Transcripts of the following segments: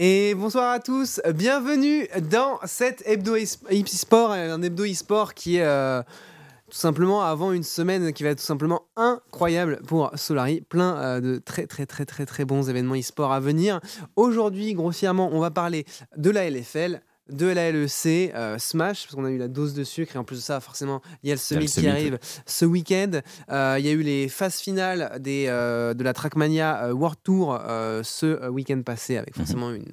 Et bonsoir à tous, bienvenue dans cet hebdo e-sport, un hebdo e-sport qui est euh, tout simplement avant une semaine qui va être tout simplement incroyable pour Solari, plein euh, de très très très très très bons événements e-sport à venir. Aujourd'hui, grossièrement, on va parler de la LFL, de la LEC, euh, Smash, parce qu'on a eu la dose de sucre, et en plus de ça, forcément, il y a le Summit qui arrive ce week-end. Euh, il y a eu les phases finales des, euh, de la Trackmania World Tour ce week-end passé, avec mhm. forcément une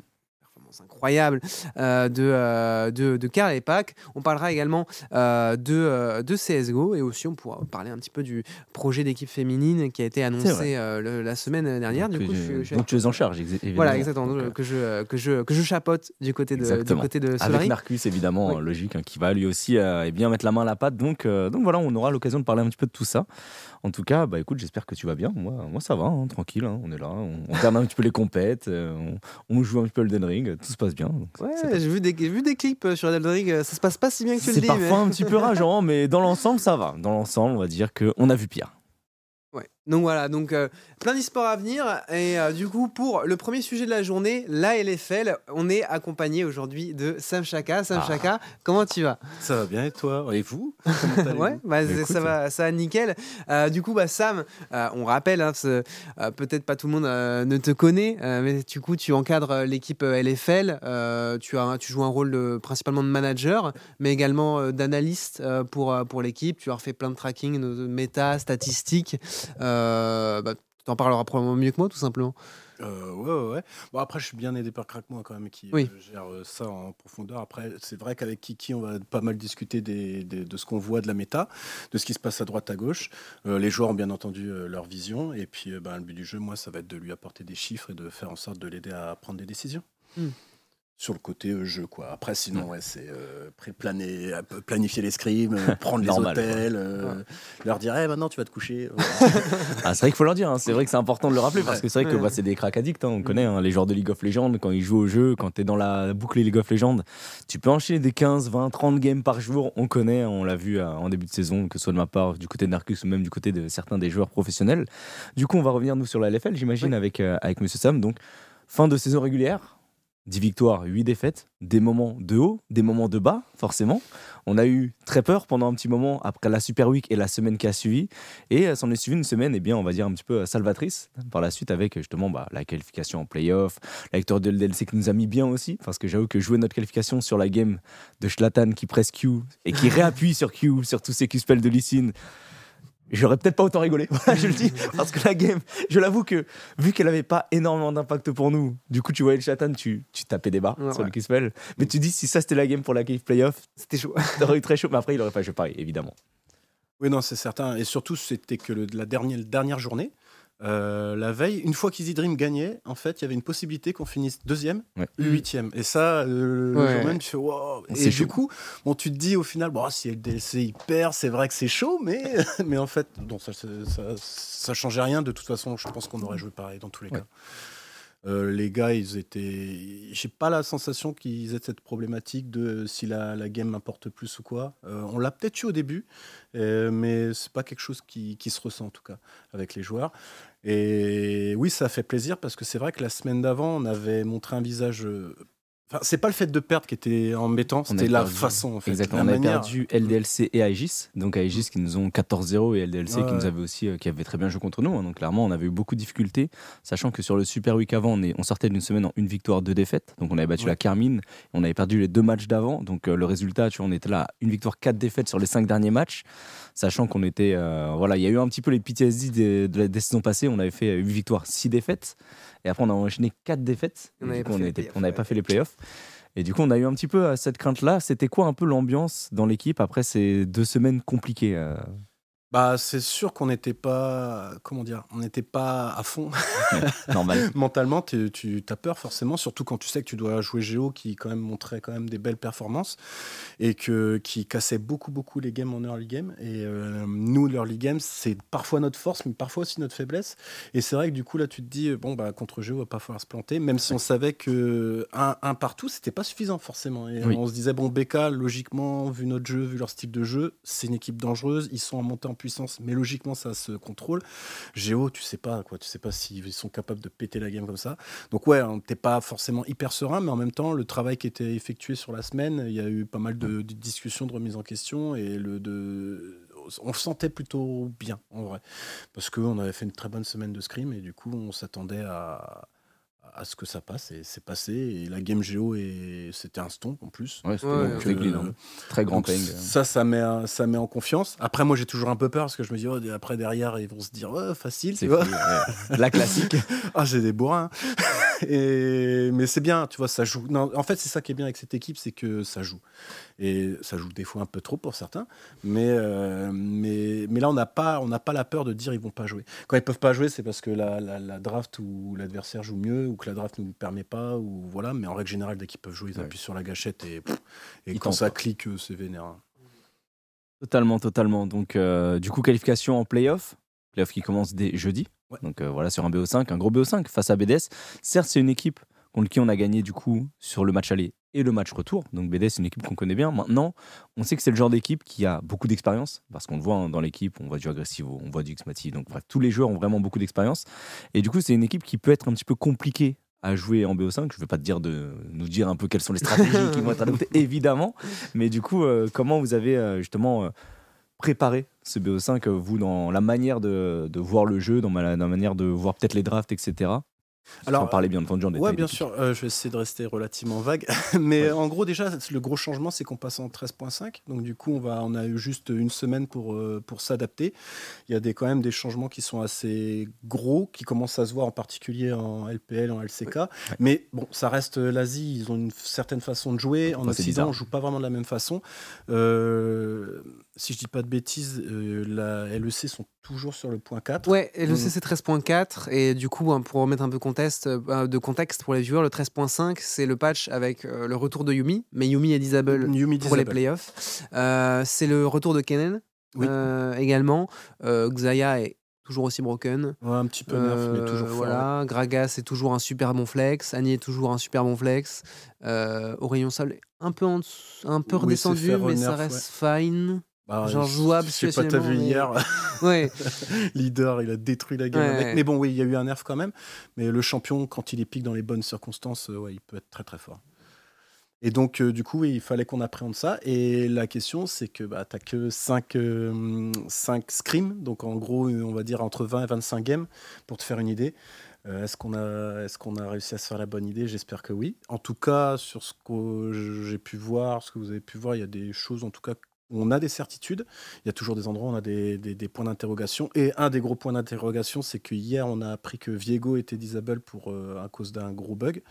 incroyable euh, de, euh, de, de, Karl et Pack. On parlera également euh, de, de CSGO et aussi on pourra parler un petit peu du projet d'équipe féminine qui a été annoncé la semaine dernière. Du coup, je, donc tu es en charge, évidemment. Voilà, exactement. que, je, que, je, que je chapote du côté de, du côté de. Avec Marcus, évidemment, logique, hein, qui va lui aussi et bien mettre la main à la pâte. Donc, donc voilà, on aura l'occasion de parler un petit peu de tout ça. En tout cas, bah écoute, j'espère que tu vas bien. Moi, moi ça va, hein, tranquille, hein, on est là. On, on termine un petit peu les compètes, on, on, joue un petit peu le Den Ring, tout se passe bien. Ouais, j'ai vu des, vu des clips euh, sur Elden Ring, euh, ça se passe pas si bien que tu le dis. C'est parfois un petit peu rageant, mais dans l'ensemble, ça va. Dans l'ensemble, on va dire qu'on a vu pire. Donc voilà, donc euh, plein d'e-sports à venir. Et euh, du coup, pour le premier sujet de la journée, la LFL, on est accompagné aujourd'hui de Sam Chaka. Sam ah. Chaka, comment tu vas? Ça va bien et toi? Et vous? Ouais, bah, ça, va, ça va nickel. Euh, du coup, bah, Sam, on rappelle, hein, peut-être pas tout le monde ne te connaît, mais du coup, tu encadres l'équipe LFL. tu, as, tu joues un rôle principalement de manager, mais également d'analyste pour, pour l'équipe. Tu as fait plein de tracking, de méta, statistiques. Euh, bah, tu en parleras probablement mieux que moi, tout simplement. Euh, ouais, ouais, Bon, après, je suis bien aidé par Crackmois quand même, qui euh, gère ça en profondeur. Après, c'est vrai qu'avec Kiki, on va pas mal discuter de ce qu'on voit de la méta, de ce qui se passe à droite, à gauche. les joueurs ont bien entendu leur vision. Et puis, ben, le but du jeu, moi, ça va être de lui apporter des chiffres et de faire en sorte de l'aider à prendre des décisions. Hmm sur le côté euh, jeu quoi. Après sinon ouais, c'est euh, euh planifier les scrims, euh, prendre les hôtels, leur dire hey, maintenant tu vas te coucher. ah, c'est vrai qu'il faut leur dire, hein. c'est vrai que c'est important de le rappeler parce que c'est vrai que bah, c'est des cracks addicts, hein. on connaît hein, les joueurs de League of Legends quand ils jouent au jeu, quand tu es dans la boucle League of Legends, tu peux enchaîner des 15, 20, 30 games par jour, on connaît, on l'a vu en début de saison, que ce soit de ma part, du côté de Narcus ou même du côté de certains des joueurs professionnels. Du coup, on va revenir nous sur la LFL, j'imagine avec avec monsieur Sam. Donc fin de saison régulière 10 victoires, 8 défaites, des moments de haut, des moments de bas, forcément. On a eu très peur pendant un petit moment après la Super Week et la semaine qui a suivi. Et euh, s'en est suivi une semaine, eh bien, on va dire un petit peu euh, salvatrice par la suite avec justement bah, la qualification en playoff, la victoire de l'DLC qui nous a mis bien aussi. Parce que j'avoue que jouer notre qualification sur la game de Schlatan qui presse Q et qui réappuie sur Q, sur tous ces Q-spells de Lysine, J'aurais peut-être pas autant rigolé, je le dis, parce que la game, je l'avoue que vu qu'elle avait pas énormément d'impact pour nous, du coup tu voyais le chatan, tu, tu tapais des barres sur le Kispel. Mais tu dis si ça c'était la game pour la Cave Playoff, c'était chaud. T'aurais eu très chaud, mais après il aurait pas joué pareil, évidemment. Oui, non, c'est certain. Et surtout, c'était que le, la dernière, dernière journée, euh, la veille, une fois qu'Easy Dream gagnait, en fait, il y avait une possibilité qu'on finisse deuxième huitième. Et ça, euh, le jour même, tu fais wow. Et du coup, bon, tu te dis au final, bon, si LDLC il perd, c'est vrai que c'est chaud, mais, mais en fait, bon, ça, ça, ça, changeait rien. De toute façon, je pense qu'on aurait joué pareil dans tous les cas. Euh, les gars, ils étaient. J'ai pas la sensation qu'ils aient cette problématique de si la, la game m'importe plus ou quoi. on l'a peut-être eu au début, euh, mais c'est pas quelque chose qui, qui, se ressent en tout cas avec les joueurs. Et oui, ça fait plaisir parce que c'est vrai que la semaine d'avant, on avait montré un visage euh, Enfin, c'est pas le fait de perdre qui était embêtant, c'était la façon. En fait, Exactement. on a perdu LDLC et Aegis, donc Aegis qui nous ont 14-0 et LDLC qui nous avait aussi, euh, qui avait très bien joué contre nous. Hein. donc clairement, on avait eu beaucoup de difficultés, sachant que sur le Super Week avant, on, est, on sortait d'une semaine en une victoire, deux défaites. Donc on avait battu la Carmine, on avait perdu les deux matchs d'avant. Donc euh, le résultat, tu vois, on était là, une victoire, quatre défaites sur les cinq derniers matchs, sachant qu'on était, euh, voilà, il y a eu un petit peu les PTSD des, de la, des saisons passées. On avait fait 8 victoires, 6 défaites. Et après, on a enchaîné quatre défaites. On n'avait pas, pas, fait les playoffs. Et du coup, on a eu un petit peu euh, cette crainte-là. C'était quoi un peu l'ambiance dans l'équipe après ces deux semaines compliquées euh bah, c'est sûr qu'on n'était pas, comment dire, on n'était pas à fond. Normal. Mentalement, tu as peur forcément, surtout quand tu sais que tu dois jouer Géo, qui quand même montrait quand même des belles performances et que qui cassait beaucoup beaucoup les games en early game. Et euh, nous, l'early game, c'est parfois notre force, mais parfois aussi notre faiblesse. Et c'est vrai que du coup là, tu te dis bon bah contre Géo, va pas falloir se planter, même si on savait que un, un partout, c'était pas suffisant forcément. Et on se disait bon BK, logiquement, vu notre jeu, vu leur style de jeu, c'est une équipe dangereuse, ils sont en montée en puissance, mais logiquement, ça se contrôle. Géo, tu sais pas, quoi. Tu sais pas s'ils sont capables de péter la game comme ça. Donc, ouais, t'es pas forcément hyper serein, mais en même temps, le travail qui était effectué sur la semaine, il y a eu pas mal de, discussions, de remises en question, et le de on se sentait plutôt bien en vrai parce qu'on avait fait une très bonne semaine de scrim et du coup on s'attendait à, à ce que ça passe et c'est passé. Et la game géo et c'était un stomp en plus. Ouais, très, euh, très grand ping ça ça met ça met en confiance. Après moi j'ai toujours un peu peur parce que je me dis oh, après derrière ils vont se dire oh, facile c'est la classique. Ah j'ai des bourrins et mais c'est bien tu vois ça joue. Non, en fait c'est ça qui est bien avec cette équipe c'est que ça joue et ça joue des fois un peu trop pour certains. Mais, euh, mais, mais là, on n'a pas, on pas la peur de dire ils vont pas jouer. Quand ils peuvent pas jouer, c'est parce que la, la, draft ou l'adversaire joue mieux ou que la draft ne nous permet pas. Ou, voilà. Mais en règle générale, dès qu'ils peuvent jouer, ils appuient sur la gâchette et, et quand ça clique, euh, c'est vénère. Totalement, totalement. Donc, euh, du coup, qualification en playoff. Playoff qui commence dès jeudi. Donc voilà, sur un BO5, un gros BO5 face à BDS. Certes, c'est une équipe contre qui on a gagné du coup sur le match aller et le match retour. Donc BD, c'est une équipe qu'on connaît bien. Maintenant, on sait que c'est le genre d'équipe qui a beaucoup d'expérience, parce qu'on le voit hein, dans l'équipe, on voit du Agressivo, on voit du Xmati. Donc bref, tous les joueurs ont vraiment beaucoup d'expérience. Et du coup, c'est une équipe qui peut être un petit peu compliquée à jouer en BO5. Je ne vais pas te dire de nous dire un peu quelles sont les stratégies qui vont être adoptées, évidemment. Mais du coup, euh, comment vous avez euh, justement euh, préparé ce BO5, vous, dans la manière de, voir le jeu, dans, la manière de voir peut-être les drafts, etc. Alors, on parlait bien entendu en détail. Oui, bien sûr. Euh, je vais essayer de rester relativement vague. Mais en gros, déjà, le gros changement, c'est qu'on passe en 13.5. Donc, du coup, on, va, on a eu juste une semaine pour, euh, pour s'adapter. Il y a des, quand même des changements qui sont assez gros, qui commencent à se voir en particulier en LPL, en LCK. Mais bon, ça reste l'Asie. Ils ont une certaine façon de jouer. En Occident, on joue pas vraiment de la même façon. Euh, si je dis pas de bêtises, la LEC sont toujours sur le point 4. Ouais, LEC mmh. c'est 13.4 et du coup hein, pour remettre un peu contexte, euh, de contexte pour les viewers, le 13.5 c'est le patch avec euh, le retour de Yumi, mais Yumi est disable pour les playoffs. Euh, c'est le retour de Kennen également. Xayah est toujours aussi broken. un petit peu nerf, mais toujours fort. Voilà, Gragas est toujours un super bon flex, Annie est toujours un super bon flex. Aurélien Sol est un peu, un peu redescendu, mais ça reste fine. Bah, Genre jouable, je sais pas, t'as vu hier. ouais. Leader, il a détruit la game. Mais bon, oui, il y a eu un nerf quand même. Mais le champion, quand il est pique dans les bonnes circonstances, euh, ouais, il peut être très très fort. Et donc, euh, du coup, il fallait qu'on appréhende ça. Et la question, c'est que bah, tu que 5, euh, scrims, donc en gros, on va dire entre 20 et 25 games, pour te faire une idée. est-ce qu'on a, est qu'on a réussi à se faire la bonne idée? J'espère que oui. En tout cas, sur ce que j'ai pu voir, ce que vous avez pu voir, il y a des choses en tout cas on a des certitudes. Il y a toujours des endroits où on a des, points d'interrogation. Et un des gros points d'interrogation, c'est que hier, on a appris que Viego était disable pour, euh, à cause d'un gros bug.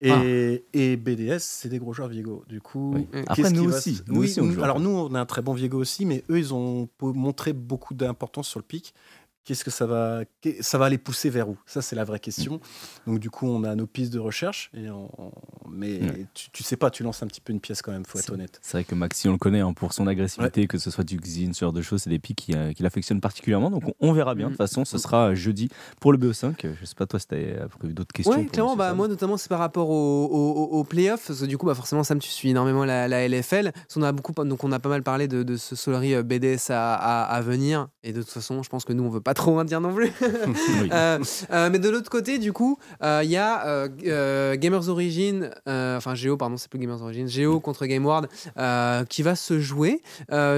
Et, ah. et BDS, c'est des gros joueurs Viego. Du coup, après, nous aussi. Nous aussi alors, nous, on a un très bon Viego aussi, mais eux, ils ont montré beaucoup d'importance sur le pic. Qu'est-ce que ça va, ça va les pousser vers où? Ça, c'est la vraie question. Donc, du coup, on a nos pistes de recherche, et mais tu, tu, sais pas, tu lances un petit peu une pièce quand même, faut être honnête. C'est vrai que Maxi, on le connaît hein, pour son agressivité, que ce soit du Xin, ce genre de choses, c'est des pics qu'il euh, affectionne particulièrement. Donc, on, verra bien. De toute mm. façon, ce sera jeudi pour le BO5. Je sais pas, toi, si tu as d'autres questions. Oui, clairement, bah, moi, notamment, c'est par rapport aux au, au, playoffs. Parce que, du coup, bah, forcément, Sam, tu suis énormément la, la LFL. On a beaucoup, donc, on a pas mal parlé de, de ce Solary euh, BDS à, à, à, venir. Et de toute façon, je pense que nous, on veut pas trop en dire non plus. Euh, euh, mais de l'autre côté, du coup, euh, il y a Gamers Origin, enfin Géo, pardon, c'est plus Gamers Origin, Géo contre GameWard qui va se jouer.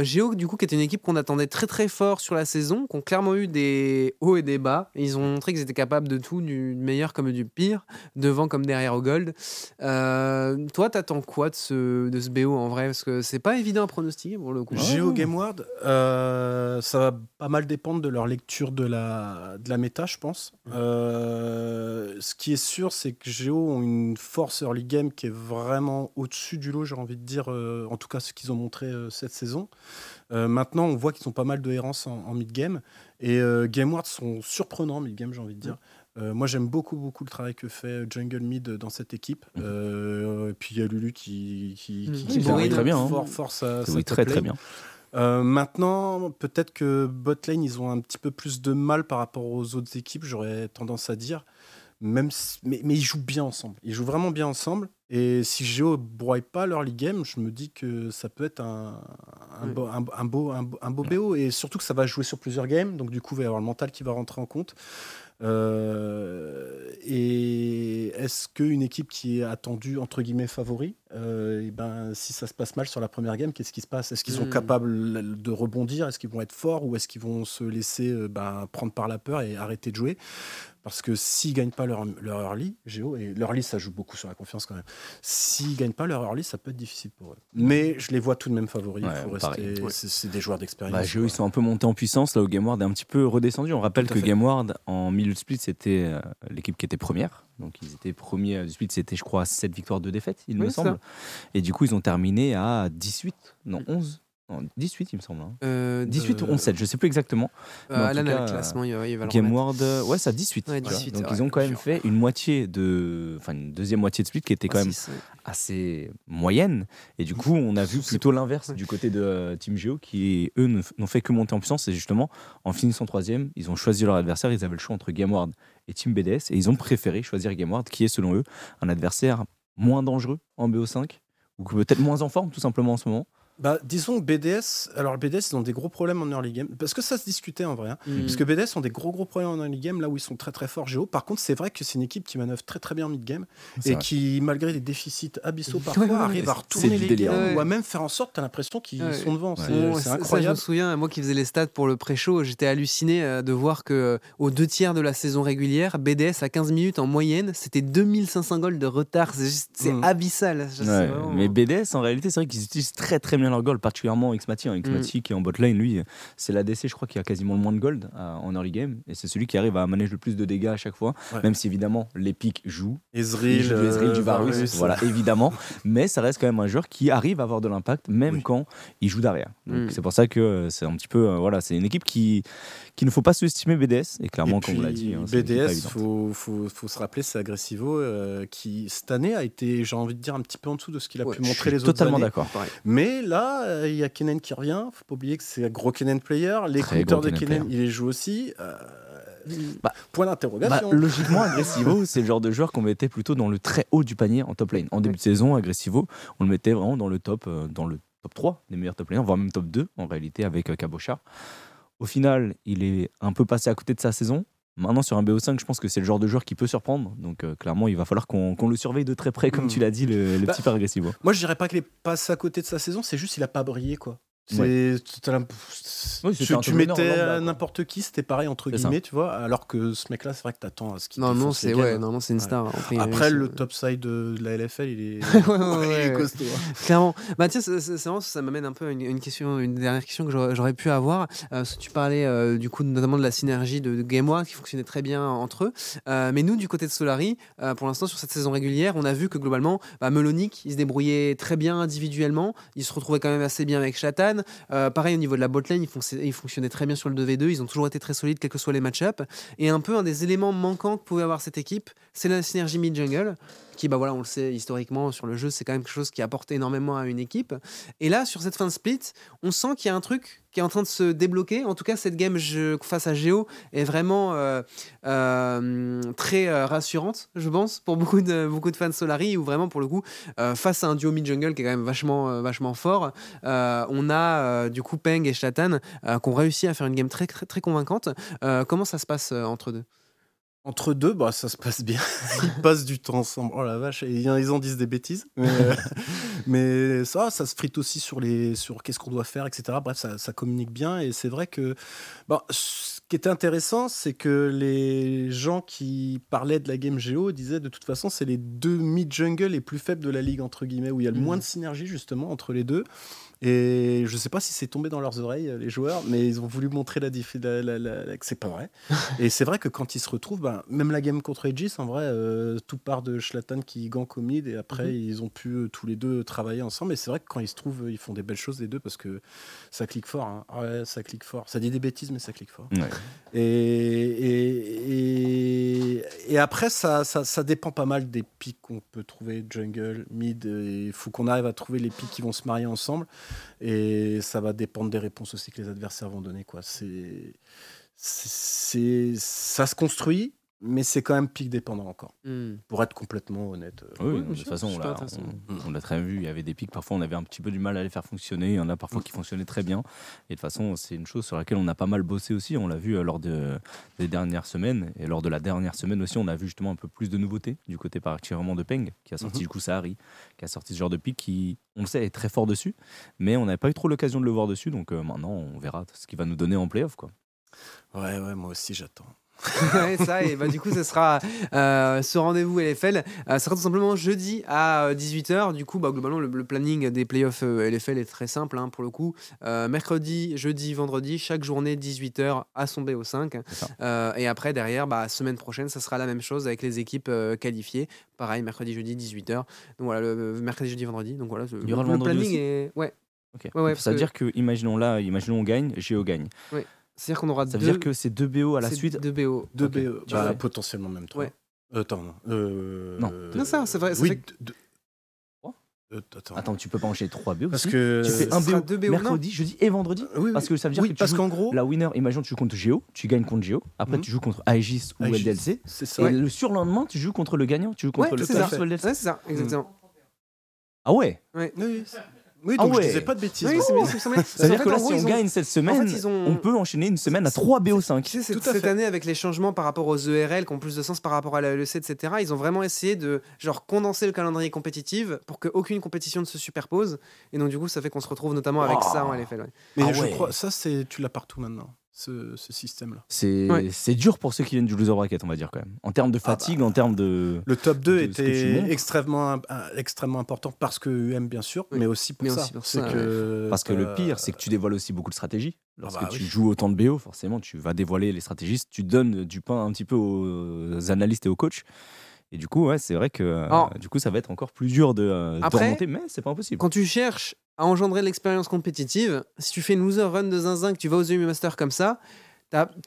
Géo, du coup, qui était une équipe qu'on attendait très très fort sur la saison, qui ont clairement eu des hauts et des bas. ils ont montré qu'ils étaient capables de tout, du meilleur comme du pire, devant comme derrière au gold. toi, t'attends quoi de ce, de ce BO en vrai? Parce que c'est pas évident à pronostiquer pour le coup. Géo GameWard, ça va pas mal dépendre de leur lecture de la, de la méta, je pense. Euh, ce qui est sûr, c'est que Géo ont une force early game qui est vraiment au-dessus du lot, j'ai envie de dire, euh, en tout cas ce qu'ils ont montré euh, cette saison. maintenant, on voit qu'ils ont pas mal de errance en, mid-game. Et GameWard sont surprenants en mid-game, j'ai envie de dire. moi, j'aime beaucoup, beaucoup le travail que fait Jungle Mid dans cette équipe. Mhm. et puis, il y a Lulu qui, qui, qui, très bien. Hein. Fort, force à, très, très bien. Euh, maintenant, peut-être que Botlane, ils ont un petit peu plus de mal par rapport aux autres équipes, j'aurais tendance à dire. Même mais, mais, ils jouent bien ensemble. Ils jouent vraiment bien ensemble. Et si Géo broie pas leur league game, je me dis que ça peut être un, un, beau, un, beau, un, beau BO et surtout que ça va jouer sur plusieurs games, donc du coup, il va y avoir le mental qui va rentrer en compte. Euh, et est-ce qu'une équipe qui est attendue, entre guillemets, favori, euh, et ben, si ça se passe mal sur la première game, qu'est-ce qui se passe? Est-ce qu'ils sont hmm. capables de rebondir? Est-ce qu'ils vont être forts? Ou est-ce qu'ils vont se laisser euh, ben, prendre par la peur et arrêter de jouer? Parce que s'ils gagnent pas leur, leur early, Géo, et leur early, ça joue beaucoup sur la confiance quand même. S'ils gagnent pas leur early, ça peut être difficile pour eux. Mais je les vois tout de même favoris. C'est des joueurs d'expérience. Bah, Géo, ils sont un peu montés en puissance. Là, où GameWard est un petit peu redescendu. On rappelle que GameWard, en milieu de split, c'était euh, l'équipe qui était première. Donc, ils étaient premiers du split. C'était, je crois, 7 victoires, de défaites, il me semble. Et du coup, ils ont terminé à 18, non, 11 18, il me semble. 18 hein. ou 11, 7, je sais plus exactement. Euh, Alan a le classement, il va, il Game World, ouais, ça 18. Donc ils ont quand même fait une moitié de. Enfin, une deuxième moitié de split qui était quand même assez moyenne. Et du coup, on a vu plutôt l'inverse du côté de euh, Team Geo qui, eux, n'ont fait que monter en puissance. Et justement, en finissant troisième, ils ont choisi leur adversaire. Ils avaient le choix entre GameWard et Team BDS. Et ils ont préféré choisir GameWard, qui est selon eux un adversaire moins dangereux en BO5 ou peut-être moins en forme tout simplement en ce moment. Bah, disons que BDS, alors BDS, ils ont des gros problèmes en early game, parce que ça se discutait en vrai. Hein. Mm. Parce que BDS ont des gros gros problèmes en early game, là où ils sont très très forts géo. Par contre, c'est vrai que c'est une équipe qui manœuvre très très bien en mid game et qui, malgré des déficits abyssaux parfois, arrive à retourner les games ou à même faire en sorte, tu as l'impression qu'ils sont devant. C'est incroyable. Ça, je me souviens, moi qui faisais les stats pour le pré-show, j'étais halluciné euh, de voir que euh, aux deux tiers de la saison régulière, BDS à 15 minutes en moyenne, c'était 2500 goals de retard. C'est mm. abyssal. Mais BDS, en réalité, c'est vrai qu'ils utilisent très très bien leur goal, particulièrement Xmati. Hein. Xmati mm. qui est en bot lane, lui, c'est l'ADC, je crois, qui a quasiment le moins de gold euh, en early game. Et c'est celui qui arrive à manager le plus de dégâts à chaque fois. Même si évidemment, les pics jouent. Ezreal, du euh, Varus, voilà, évidemment. Mais ça reste quand même un joueur qui arrive à avoir de l'impact, même quand il joue derrière. Donc mm. c'est pour ça que euh, c'est un petit peu. voilà, c'est une équipe qui, qu'il ne faut pas sous-estimer BDS. Et clairement, comme on l'a dit, hein, BDS, il faut, faut, faut, se rappeler, c'est Agressivo qui, cette année, a été, j'ai envie de dire, un petit peu en dessous de ce qu'il a pu montrer les autres Totalement d'accord. Mais là, il y a Kennen qui revient. Faut pas oublier que c'est un gros Kennen player. Les compteurs de Kennen, il les joue aussi. Euh, bah, point d'interrogation. Bah, logiquement, Agressivo, c'est le genre de joueur qu'on mettait plutôt dans le très haut du panier en top lane. En début de saison, Agressivo, on le mettait vraiment dans le top, euh, dans le top 3 des meilleurs top laners, voire même top 2 en réalité avec euh, Au final, il est un peu passé à côté de sa saison. Maintenant, sur un BO5, je pense que c'est le genre de joueur qui peut surprendre. Donc, euh, clairement, il va falloir qu'on le surveille de très près, comme hmm. tu l'as dit, le, le bah, petit agressif. Moi, je dirais pas qu'il est passé à côté de sa saison, c'est juste qu'il a pas brillé, quoi. C'est tu, mettais n'importe qui, c'était pareil entre guillemets, tu vois. Alors que ce mec-là, c'est vrai que t'attends à ce qu'il. Non, non, c'est ouais, non, c'est une star. Après, le top side de, la LFL, il est, ouais, costaud. Hein. Clairement. Bah tiens, c'est vraiment ça m'amène un peu à une, question, une dernière question que j'aurais pu avoir. Euh, tu parlais euh, du coup notamment de la synergie de, Game One qui fonctionnait très bien entre eux. Euh, mais nous, du côté de Solari, pour l'instant sur cette saison régulière, on a vu que globalement, bah, Melonic, il se débrouillait très bien individuellement. Il se retrouvait quand même assez bien avec Chatan. Euh, pareil au niveau de la botlane, ils, ils, fonctionnaient très bien sur le 2v2, ils ont toujours été très solides, quels que soient les match-ups. Et un peu un des éléments manquants que pouvait avoir cette équipe, c'est la synergie mid-jungle qui, bah voilà, on le sait historiquement sur le jeu, c'est quand même quelque chose qui apporte énormément à une équipe. Et là, sur cette fin de split, on sent qu'il y a un truc qui est en train de se débloquer. En tout cas, cette game face à Géo est vraiment euh, euh, très euh, rassurante, je pense, pour beaucoup de, beaucoup de fans Solari, ou vraiment pour le coup, face à un duo mid-jungle qui est quand même vachement, vachement fort, on a du coup Peng et Shatan qui ont réussi à faire une game très, très, très convaincante. comment ça se passe entre deux? Entre deux, bah, ça se passe bien. ils passent du temps ensemble. Oh la vache, ils en disent des bêtises. Euh, mais, ça, ça se frite aussi sur, les, sur qu'est-ce qu'on doit faire, etc. Bref, ça, ça communique bien. Et c'est vrai que bah, ce qui était intéressant, c'est que les gens qui parlaient de la game Géo disaient de toute façon, c'est les deux mid-jungle les plus faibles de la ligue, entre guillemets, où il y a le mmh. moins de synergie justement entre les deux. Et je ne sais pas si c'est tombé dans leurs oreilles, les joueurs, mais ils ont voulu montrer la, la, la, que c'est pas vrai. et c'est vrai que quand ils se retrouvent, ben, même la game contre Aegis, en vrai, euh, tout part de Schlatan qui gank au mid, et après, mhm. ils ont pu euh, tous les deux travailler ensemble. Et c'est vrai que quand ils se trouvent, ils font des belles choses, les deux, parce que ça clique fort. Hein. Ouais, ça clique fort. Ça dit des bêtises, mais ça clique fort. Et, et, et, après, ça, ça, ça, dépend pas mal des pics qu'on peut trouver, jungle, mid. Il faut qu'on arrive à trouver les pics qui vont se marier ensemble. Et ça va dépendre des réponses aussi que les adversaires vont donner. Quoi. C'est, c'est, ça se construit, mais c'est quand même pic dépendant encore. Hmm. Pour être complètement honnête. Oui, Oui, de toute façon, on l'a très vu. Il y avait des pics. Parfois, on avait un petit peu du mal à les faire fonctionner. Il y en a parfois qui fonctionnaient très bien. Et de toute façon, c'est une chose sur laquelle on a pas mal bossé aussi. On l'a vu euh, lors de, des dernières semaines. Et lors de la dernière semaine aussi, on a vu justement un peu plus de nouveautés du côté particulièrement de Peng, qui a sorti Mhm. du coup Sahari, qui a sorti ce genre de pic qui, on le sait, est très fort dessus. Mais on n'avait pas eu trop l'occasion de le voir dessus. Donc euh, maintenant, on verra ce qu'il va nous donner en playoff. Quoi. Ouais, ouais, moi aussi j'attends. ouais, ça, et bah, du coup, ce sera euh, ce rendez-vous LFL. euh, sera tout simplement jeudi à euh, 18h. Du coup, bah, globalement, le, le planning des playoffs euh, LFL est très simple hein, pour le coup. Euh, mercredi, jeudi, vendredi, chaque journée 18h à son BO5. C'est ça. Euh, et après, derrière, bah, semaine prochaine, ça sera la même chose avec les équipes euh, qualifiées. Pareil, mercredi, jeudi, 18h. Donc voilà, le, mercredi, jeudi, vendredi. Donc voilà, Il y aura le vendredi planning aussi est. Ouais. Ok. Ouais, ouais, Donc, parce ça veut que- dire que, imaginons là, imaginons on gagne, Géo gagne. C'est-à-dire qu'on aura Ça veut deux. dire que c'est deux BO à la suite. Deux BO. Deux Tu bah, vois. potentiellement même trois. Ouais. Euh, attends, non. Euh, Non. Non, ça, c'est vrai, ça oui, fait- Euh, attends. Attends, tu peux pas enchaîner trois BO Parce aussi que. Tu fais un BO, deux BO, non mercredi, jeudi et vendredi Oui, oui. Parce que ça veut dire oui, que tu parce joues qu'en gros, la winner, imagine tu joues contre Géo, tu gagnes contre Géo, après Mhm. tu joues contre Aegis ou Aegis, LDLC, c'est ça. et le surlendemain tu joues contre le gagnant, tu joues contre Ouais, le c'est Aegis ça. ou LDLC. Ouais, c'est ça, exactement. Ah ouais Oui, oui. Ah donc ouais. je disais pas de bêtises. Oui, donc. c'est bien, c'est- c'est- Ça veut en dire fait, que là si on ont- gagne cette semaine, ont- on peut enchaîner une semaine à 3 BO5. Tu sais, c'est- Tout à cette fait. année, avec les changements par rapport aux ERL qui ont plus de sens par rapport à la LEC, etc., ils ont vraiment essayé de genre condenser le calendrier compétitif pour qu'aucune compétition ne se superpose. Et donc, du coup, ça fait qu'on se retrouve notamment avec Oh. ça en LFL. ouais. Mais Ah je ouais. crois, ça, c'est, tu l'as partout maintenant, ce, ce système-là. C'est Ouais. dur pour ceux qui viennent du loser bracket, on va dire quand même. En termes de fatigue, en termes de... Le top 2 De ce que tu était extrêmement, euh, extrêmement important parce que UM, bien sûr, Oui. mais aussi pour Mais ça. aussi pour C'est ça, que Parce que le pire, c'est que tu dévoiles aussi beaucoup de stratégies. Lorsque bah tu oui. joues autant de BO, forcément, tu vas dévoiler les stratégistes, tu donnes du pain un petit peu aux analystes et aux coachs. Et du coup, ouais, c'est vrai que euh, Alors- du coup, ça va être encore plus dur de, euh, de remonter, mais c'est pas impossible. Quand tu cherches à engendrer l'expérience compétitive, si tu fais une loser run de zinzin, que tu vas aux EMU Master comme ça,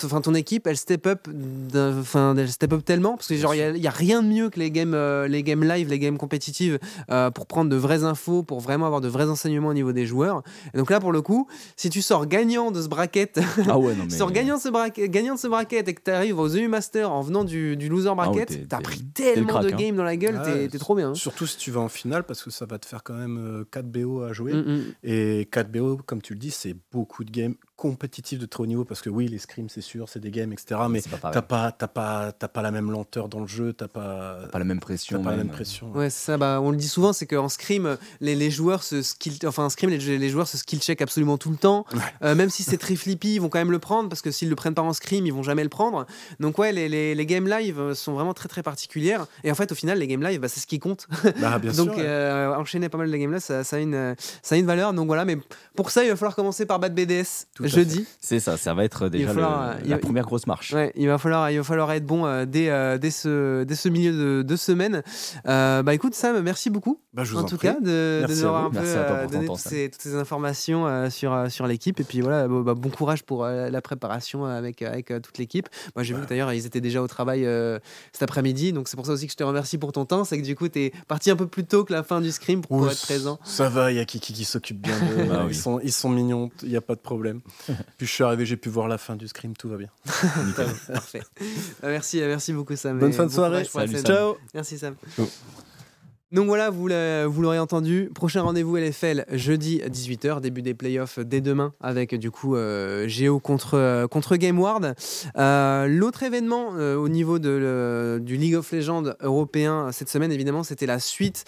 enfin, ton équipe, elle step up, enfin, elle step up tellement, parce que genre, il n'y a, rien de mieux que les games, euh, les games live, les games compétitives, euh, pour prendre de vraies infos, pour vraiment avoir de vrais enseignements au niveau des joueurs. Et donc là, pour le coup, si tu sors gagnant de ce bracket, Ah ouais, non, mais. sors gagnant de ce bracket, gagnant de ce bracket et que tu arrives aux EU Master en venant du, du loser bracket, t'es- t'as t'es- pris tellement crack, de hein. games dans la gueule, Ouais, t'es trop bien. hein. Surtout si tu vas en finale, parce que ça va te faire quand même euh, 4 BO à jouer. Mm, mm. Et 4 BO, comme tu le dis, c'est beaucoup de games compétitifs de très haut niveau, parce que oui, les scrims, c'est sûr, c'est des games, etc. Mais t'as pas, t'as pas, t'as pas la même lenteur dans le jeu, t'as pas, pas la même pression. t'as pas la même. même pression. Ouais, c'est ça. Bah, on le dit souvent, c'est qu'en scrim, les, les joueurs se skill, enfin en scrim, les, les joueurs se skill check absolument tout le temps. Ouais. Euh, même si c'est très flippy, ils vont quand même le prendre parce que s'ils le prennent pas en scrim, ils vont jamais le prendre. Donc ouais, les, les, les games live euh, sont vraiment très très particulières. Et en fait, au final, les games live, bah, c'est ce qui compte. Bah, bien Donc sûr. ouais. euh, enchaîner pas mal de games live, ça, ça a une, euh, ça a une valeur. Donc voilà, mais pour ça, il va falloir commencer par Bad BDS Tout jeudi. C'est ça, ça va être déjà falloir, le- il la va- première grosse marche. Ouais, il va falloir, il va falloir être bon euh, dès, euh, dès, ce, dès ce milieu de, de semaine. Euh, bah écoute Sam, merci beaucoup Bah, je vous en, en tout prie. cas de, de nous avoir un peu euh, donné toutes ces, toutes ces informations euh, sur, sur l'équipe. Et puis voilà, bon, bah, bon courage pour euh, la préparation avec, avec euh, toute l'équipe. Moi j'ai vu d'ailleurs ils étaient déjà au travail euh, cet après-midi, donc c'est pour ça aussi que je te remercie pour ton temps. C'est que du coup tu es parti un peu plus tôt que la fin du scrim pour être présent. Ça va, il y a Kiki qui s'occupe bien d'eux. Bah oui. ils, sont, ils sont mignons, il n'y a pas de problème. Puis je suis arrivé, j'ai pu voir la fin du scrim, tout va bien. Parfait. Bah, merci, merci beaucoup Sam. Bonne fin de bon soirée. Salut. Sam. Ciao Merci Sam. Ciao. Donc voilà, vous l'a- vous l'aurez entendu, prochain rendez-vous LFL jeudi à 18h, début des playoffs dès demain avec du coup euh, Géo contre, euh, contre GameWard. Euh, L'autre événement euh, au niveau du League of Legends européen cette semaine, évidemment, c'était la suite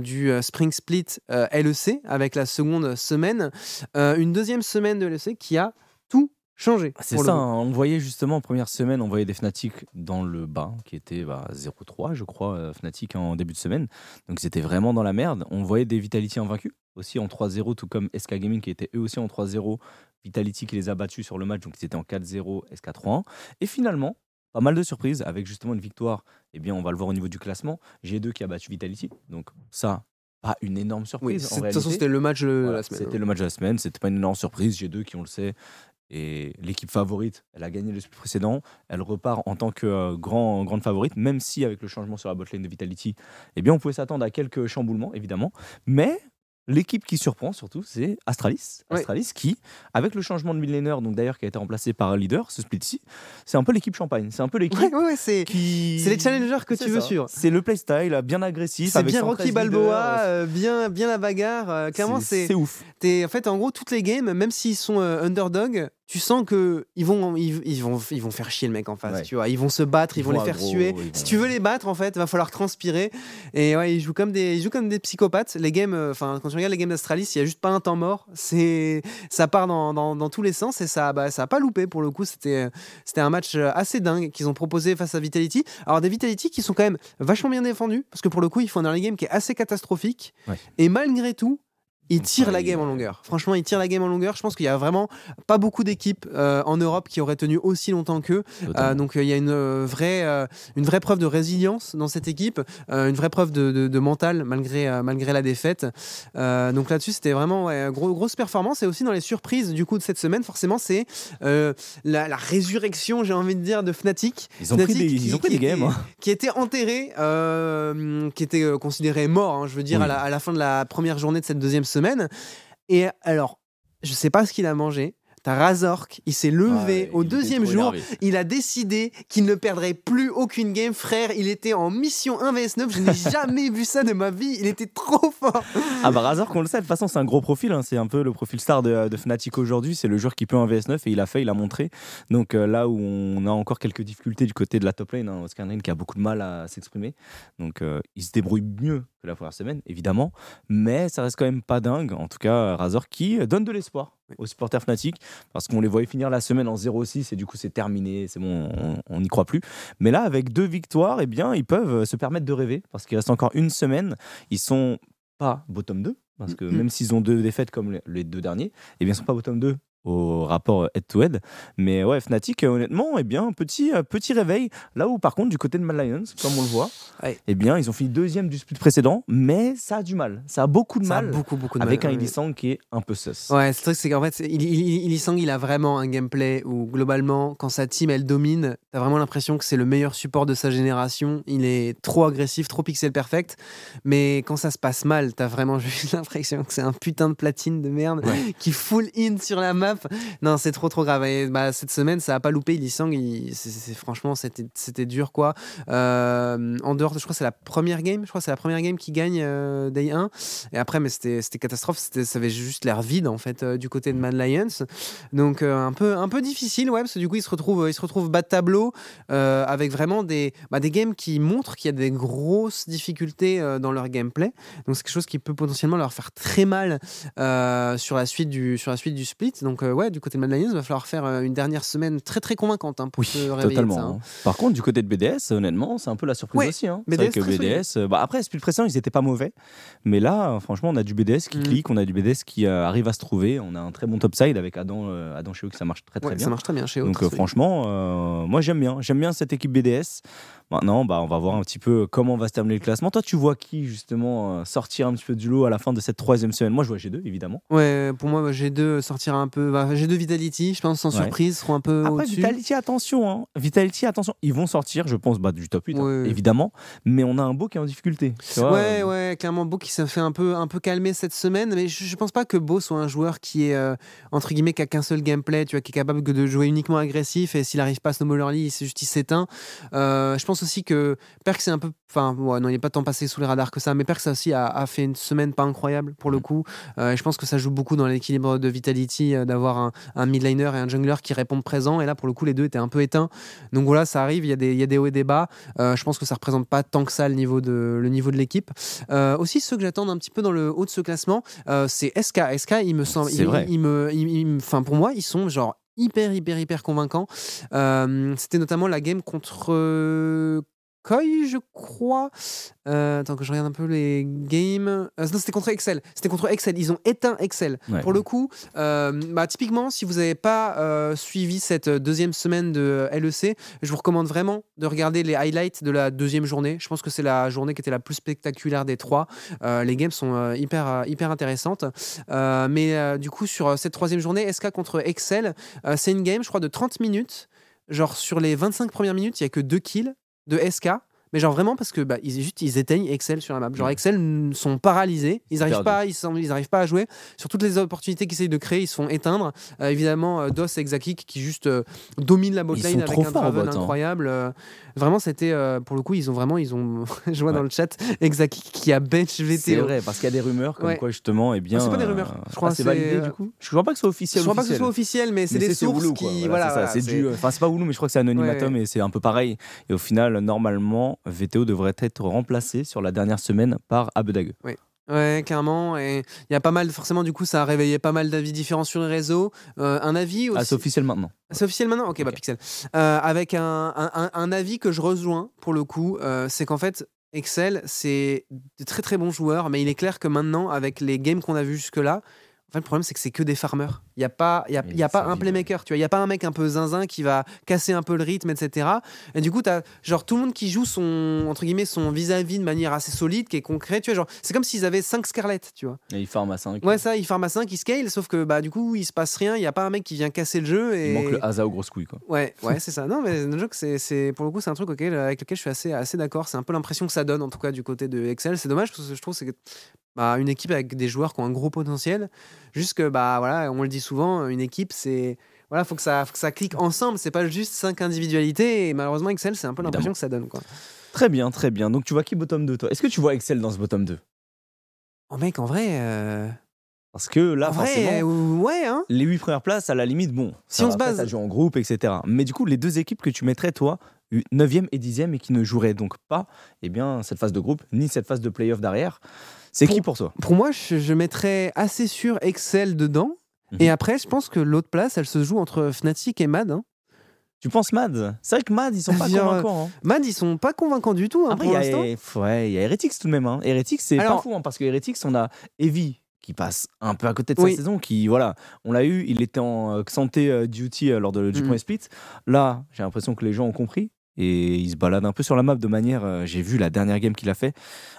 du Spring Split LEC avec la seconde semaine. Une deuxième semaine de LEC qui a tout changé. C'est ça, hein, on voyait justement en première semaine, on voyait des Fnatic dans le bas, qui était bah, 0-3, je crois, euh, Fnatic en début de semaine. Donc c'était vraiment dans la merde. On voyait des Vitality invaincus, aussi en 3-0, tout comme SK Gaming qui était eux aussi en 3-0. Vitality qui les a battus sur le match, donc ils étaient en 4-0, SK 3-1. Et finalement, pas mal de surprises, avec justement une victoire, eh bien on va le voir au niveau du classement, G2 qui a battu Vitality. Donc ça, pas une énorme Oui, surprise. en de toute façon, c'était le match de Voilà, la semaine. hein. C'était le match de la semaine, c'était pas une énorme surprise. G2 qui, on le sait, est l'équipe favorite. Elle a gagné le split précédent. Elle repart en tant que euh, grand, grande favorite, même si avec le changement sur la botlane de Vitality, eh bien, on pouvait s'attendre à quelques chamboulements, évidemment. Mais l'équipe qui surprend surtout, c'est Astralis. Astralis qui, avec le changement de millénaire, donc d'ailleurs qui a été remplacé par un leader, ce split c'est un peu l'équipe champagne. C'est un peu l'équipe c'est qui. C'est les challengers que tu veux suivre. C'est le playstyle bien agressif. C'est bien Rocky Balboa, euh, bien, bien la bagarre. Euh, clairement, c'est. C'est ouf. Es, en fait, en gros, toutes les games, même s'ils sont euh, underdog, tu sens que ils vont, ils, vont, ils vont faire chier le mec en face. Tu vois, ils vont se battre, ils, vont, les faire suer. Si tu veux les battre, en fait, va falloir transpirer. Et ouais, ils jouent comme des, ils jouent comme des psychopathes. Les games, enfin, quand tu regardes les games d'Astralis, il y a juste pas un temps mort. C'est, ça part dans, dans, dans, tous les sens et ça, bah, ça a pas loupé pour le coup. C'était, c'était un match assez dingue qu'ils ont proposé face à Vitality. Alors des Vitality qui sont quand même vachement bien défendus parce que pour le coup, ils font un early game qui est assez catastrophique. Et malgré tout, il tire la game en longueur. Franchement, il tire la game en longueur. Je pense qu'il y a vraiment pas beaucoup d'équipes euh, en Europe qui auraient tenu aussi longtemps qu'eux. Euh, donc euh, il y a une vraie, une vraie preuve de résilience dans cette équipe, une vraie preuve de, mental malgré, malgré la défaite. donc là-dessus, c'était vraiment gros, grosse performance. Et aussi dans les surprises du coup de cette semaine, forcément, c'est la, résurrection, j'ai envie de dire, de Fnatic. Ils ont pris des, ils ont pris des games. Hein. Qui était enterré, qui était considéré mort, hein, je veux dire, à, la, à la fin de la première journée de cette deuxième semaine. Et alors, je sais pas ce qu'il a mangé. T'as Razork, il s'est levé au deuxième jour, il a décidé qu'il ne perdrait plus aucune game. Frère, il était en mission 1 vs 9, je n'ai jamais vu ça de ma vie, il était trop fort. Ah bah Razork, on le sait, de toute façon c'est un gros profil, hein. c'est un peu le profil star de, Fnatic aujourd'hui, c'est le joueur qui peut en vs 9 et il a fait, il a montré. Donc euh, là où on a encore quelques difficultés du côté de la top lane, hein, Oscar Lane qui a beaucoup de mal à s'exprimer, donc euh, il se débrouille mieux que la première semaine, évidemment, mais ça reste quand même pas dingue. En tout cas, Razor qui donne de l'espoir aux supporters Fnatic parce qu'on les voyait finir la semaine en 0-6 et du coup c'est terminé, c'est bon, on n'y croit plus. Mais là, avec deux victoires, eh bien, ils peuvent se permettre de rêver parce qu'il reste encore une semaine. Ils sont pas bottom 2 parce que mm-hmm. même s'ils ont deux défaites comme les deux derniers, eh bien, ils sont pas bottom 2 au rapport head-to-head. Mais ouais, Fnatic, honnêtement, eh bien, petit, euh, petit réveil. Là où, par contre, du côté de Mad Lions, comme on le voit, eh bien, ils ont fini deuxième du split précédent, mais ça a du mal. Ça a beaucoup de mal. beaucoup, beaucoup de avec un Ilisang qui est un peu sus. Ouais, c'est truc, c'est qu'en fait, Ilisang, il a vraiment un gameplay où, globalement, quand sa team, elle domine, t'as vraiment l'impression que c'est le meilleur support de sa génération. Il est trop agressif, trop pixel perfect. Mais quand ça se passe mal, t'as vraiment juste l'impression que c'est un putain de platine de merde qui full in sur la map non, c'est trop trop grave. Et, bah, cette semaine, ça a pas loupé. Ilisang, il, c'est, franchement, c'était, c'était dur quoi. Euh, en dehors, je crois que c'est la première game. Je crois c'est la première game qui gagne euh, Day 1. Et après, mais c'était, c'était catastrophe. Ça avait juste l'air vide en fait euh, du côté de Mad Lions. Donc un peu un peu difficile, ouais, parce que du coup, il se retrouve il se retrouve bas de tableau avec vraiment des bah, des games qui montrent qu'il y a des grosses difficultés dans leur gameplay. Donc c'est quelque chose qui peut potentiellement leur faire très mal sur la suite du sur la suite du split. Donc ouais, du côté de Mad Lions, il va falloir faire euh, une dernière semaine très très convaincante hein, pour se réveiller. Totalement. Ça, hein. Par contre, du côté de BDS, honnêtement, c'est un peu la surprise aussi. Hein. BDS, que BDS euh, bah, après, plus précédent, ils n'étaient pas mauvais. Mais là, franchement, on a du BDS qui mm. clique, on a du BDS qui euh, arrive à se trouver. On a un très bon topside avec Adam, Adam chez eux, que ça marche très très bien. Ça marche très bien chez eux. Donc franchement, moi j'aime bien. J'aime bien cette équipe BDS. Maintenant, bah, on va voir un petit peu comment va se terminer le classement. Toi, tu vois qui, justement, sortir un petit peu du lot à la fin de cette troisième semaine? Moi, je vois G2, évidemment. Ouais, pour moi, G2 sortir un peu. Bah, G2 Vitality, je pense, sans surprise, seront un peu. Après, Vitality, attention. Hein. Vitality, attention. Ils vont sortir, je pense, bah, du top 8, hein, évidemment. Mais on a un beau qui est en difficulté. ouais, ouais, clairement, Beau qui s'est fait un peu, un peu calmer cette semaine. Mais je, ne pense pas que Beau soit un joueur qui est, euh, entre guillemets, qui a qu'un seul gameplay, tu vois, qui est capable de jouer uniquement agressif. Et s'il n'arrive pas à snowballer early, c'est juste il s'éteint. Euh, je pense aussi que Perk, c'est un peu. Enfin, non, il n'est pas tant passé sous les radars que ça, mais Perk, ça aussi a, fait une semaine pas incroyable pour le coup. Euh, je pense que ça joue beaucoup dans l'équilibre de Vitality euh, d'avoir un, un midliner et un jungler qui répondent présent. Et là, pour le coup, les deux étaient un peu éteints. Donc voilà, ça arrive, il y a des, il y a des hauts et des bas. Euh, je pense que ça représente pas tant que ça le niveau de, le niveau de l'équipe. aussi, ceux que j'attends un petit peu dans le haut de ce classement, c'est SK. SK, il me semble. Il, il, me, enfin, pour moi, ils sont genre hyper hyper hyper convaincants. C'était notamment la game contre Koi, je crois. Euh, attends que je regarde un peu les games. Euh, non, c'était contre Excel. C'était contre Excel. Ils ont éteint Excel. Pour le coup, euh, bah, typiquement, si vous n'avez pas suivi cette deuxième semaine de LEC, je vous recommande vraiment de regarder les highlights de la deuxième journée. Je pense que c'est la journée qui était la plus spectaculaire des trois. les games sont hyper, hyper intéressantes. mais du coup, sur cette troisième journée, SK contre Excel, c'est une game, je crois, de 30 minutes. Genre, sur les 25 premières minutes, il n'y a que deux kills de SK. Mais genre vraiment parce que bah, ils, juste, ils éteignent Excel sur la map. Genre Excel sont paralysés, ils n'arrivent pas, ils, ils arrivent pas à jouer. Sur toutes les opportunités qu'ils essayent de créer, ils se font éteindre. Euh, évidemment, DOS et Exakik qui juste dominent la botlane avec un hein. incroyable. vraiment, c'était pour le coup, ils ont vraiment, ils ont, je vois dans le chat, Exakik qui a bench VTO. C'est vrai, parce qu'il y a des rumeurs comme quoi justement, et eh bien. c'est pas des rumeurs, je crois. Ah, c'est validé du coup? Je crois pas que ce soit officiel. Je crois pas que ce soit officiel, mais c'est des sources qui, voilà, c'est du, enfin c'est pas Woulou, mais je crois que c'est Anonymatum et c'est un peu pareil. Et au final, normalement, VTO devrait être remplacé sur la dernière semaine par Abedag. Oui. Ouais, carrément. Et il y a pas mal, forcément, du coup, ça a réveillé pas mal d'avis différents sur les réseaux. Euh, un avis aussi. Ah, c'est officiel maintenant. C'est officiel maintenant Ok, bah Pixel. Euh, avec un, un, un, avis que je rejoins, pour le coup, euh, c'est qu'en fait, Excel, c'est de très très bons joueurs, mais il est clair que maintenant, avec les games qu'on a vus jusque-là, en fait, le problème, c'est que c'est que des farmers. Il n'y a pas, y a, y a pas un playmaker, tu vois. Il n'y a pas un mec un peu zinzin qui va casser un peu le rythme, etc. Et du coup, tu as genre tout le monde qui joue son, entre guillemets, son vis-à-vis de manière assez solide, qui est concret, tu vois. Genre, c'est comme s'ils avaient 5 Scarlet, tu vois. Et ils farment à 5. Ouais, ça, ils farment à 5, ils scale, sauf que bah, du coup, il se passe rien. Il n'y a pas un mec qui vient casser le jeu. Et... Il manque le Asa aux grosses couilles, quoi. Ouais, ouais, c'est ça. Non, mais le jeu, c'est, pour le coup, c'est un truc auquel, avec lequel je suis assez, assez d'accord. C'est un peu l'impression que ça donne, en tout cas, du côté de Excel. C'est dommage parce que je trouve que bah, une équipe avec des joueurs qui ont un gros potentiel. Juste que, bah, voilà, on le dit souvent, une équipe, c'est. Voilà, faut que ça, faut que ça clique ensemble. C'est pas juste cinq individualités. Et malheureusement, Excel, c'est un peu l'impression que ça donne. Quoi. Très bien, très bien. Donc, tu vois qui bottom 2, toi? Est-ce que tu vois Excel dans ce bottom 2 Oh, mec, en vrai. Euh, Parce que là, forcément, euh, ouais, hein. les huit premières places, à la limite, bon, si on se base. Ça joue en groupe, etc. Mais du coup, les deux équipes que tu mettrais, toi, 9e et 10e, et qui ne joueraient donc pas eh bien, cette phase de groupe, ni cette phase de playoff derrière, c'est qui pour toi? Pour moi, je, mettrais assez sûr Excel dedans. Mhm. Et après, je pense que l'autre place, elle se joue entre Fnatic et Mad. Hein. Tu penses Mad? C'est vrai que Mad, ils sont pas convaincants. Hein. Mad, ils sont pas convaincants du tout. Hein, après, il y, a, y a Heretics tout de même. Hein. Heretics, c'est pas fou, parce que Heretics, on a Evie qui passe un peu à côté de sa saison, qui, voilà, on l'a eu, il était en euh, santé euh, duty euh, lors de, du mhm. premier split. Là, j'ai l'impression que les gens ont compris et il se balade un peu sur la map de manière. j'ai vu la dernière game qu'il a fait.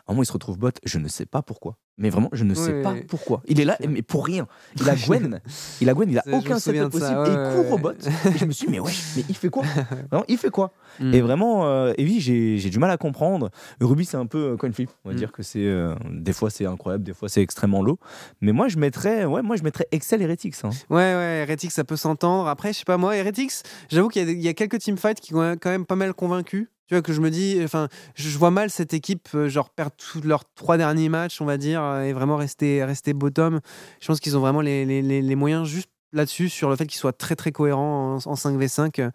À un moment, il se retrouve bot. Je ne sais pas pourquoi. Mais vraiment, je ne sais pas pourquoi. Il est là, mais pour rien. Il a Gwen. il a Gwen, il a aucun setup possible. et il court au bot. Et je me suis dit, mais ouais, mais il fait quoi? Vraiment, il fait quoi? Hmm. Et vraiment, euh, et oui, j'ai du mal à comprendre. Ruby, c'est un peu euh, coin flip. On va hmm. dire que c'est. Euh, des fois, c'est incroyable, des fois, c'est extrêmement low. Mais moi, je mettrais, ouais, moi, je mettrais Excel Heretics. Hein. Ouais, ouais, Heretics, ça peut s'entendre. Après, je sais pas, moi, Heretics, j'avoue qu'il y, y, a quelques teamfights qui ont quand même pas mal convaincu. Tu vois, que je me dis, enfin, je vois mal cette équipe, euh, genre, perdre tous leurs trois derniers matchs, on va dire, euh, et vraiment rester, rester bottom. Je pense qu'ils ont vraiment les, les, les, moyens juste là-dessus, sur le fait qu'ils soient très très cohérents en, 5v5.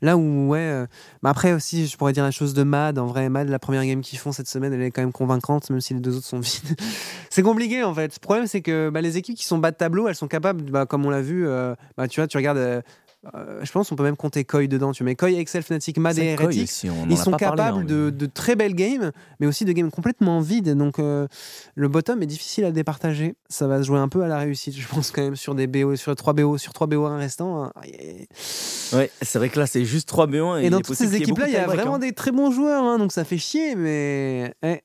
Là où, ouais. Euh, mais après aussi, je pourrais dire la chose de Mad. En vrai, Mad, la première game qu'ils font cette semaine, elle est quand même convaincante, même si les deux autres sont vides. c'est compliqué en fait. Le problème, c'est que bah, les équipes qui sont bas de tableau, elles sont capables, bah, comme on l'a vu, bah, tu vois, tu regardes je pense qu'on peut même compter Koi dedans. Tu mets Koi, Excel, Fnatic, Mad et Heretics. ils sont capables hein, de, très belles games, mais aussi de games complètement vides. Donc euh, le bottom est difficile à départager. Ça va se jouer un peu à la réussite, je pense quand même sur des BO, sur 3 BO, sur 3 BO1 restants. Hein. Ouais, c'est vrai que là c'est juste 3 BO1. Et, dans toutes ces équipes-là, il y a, vraiment hein. des très bons joueurs, donc ça fait chier, mais. Eh,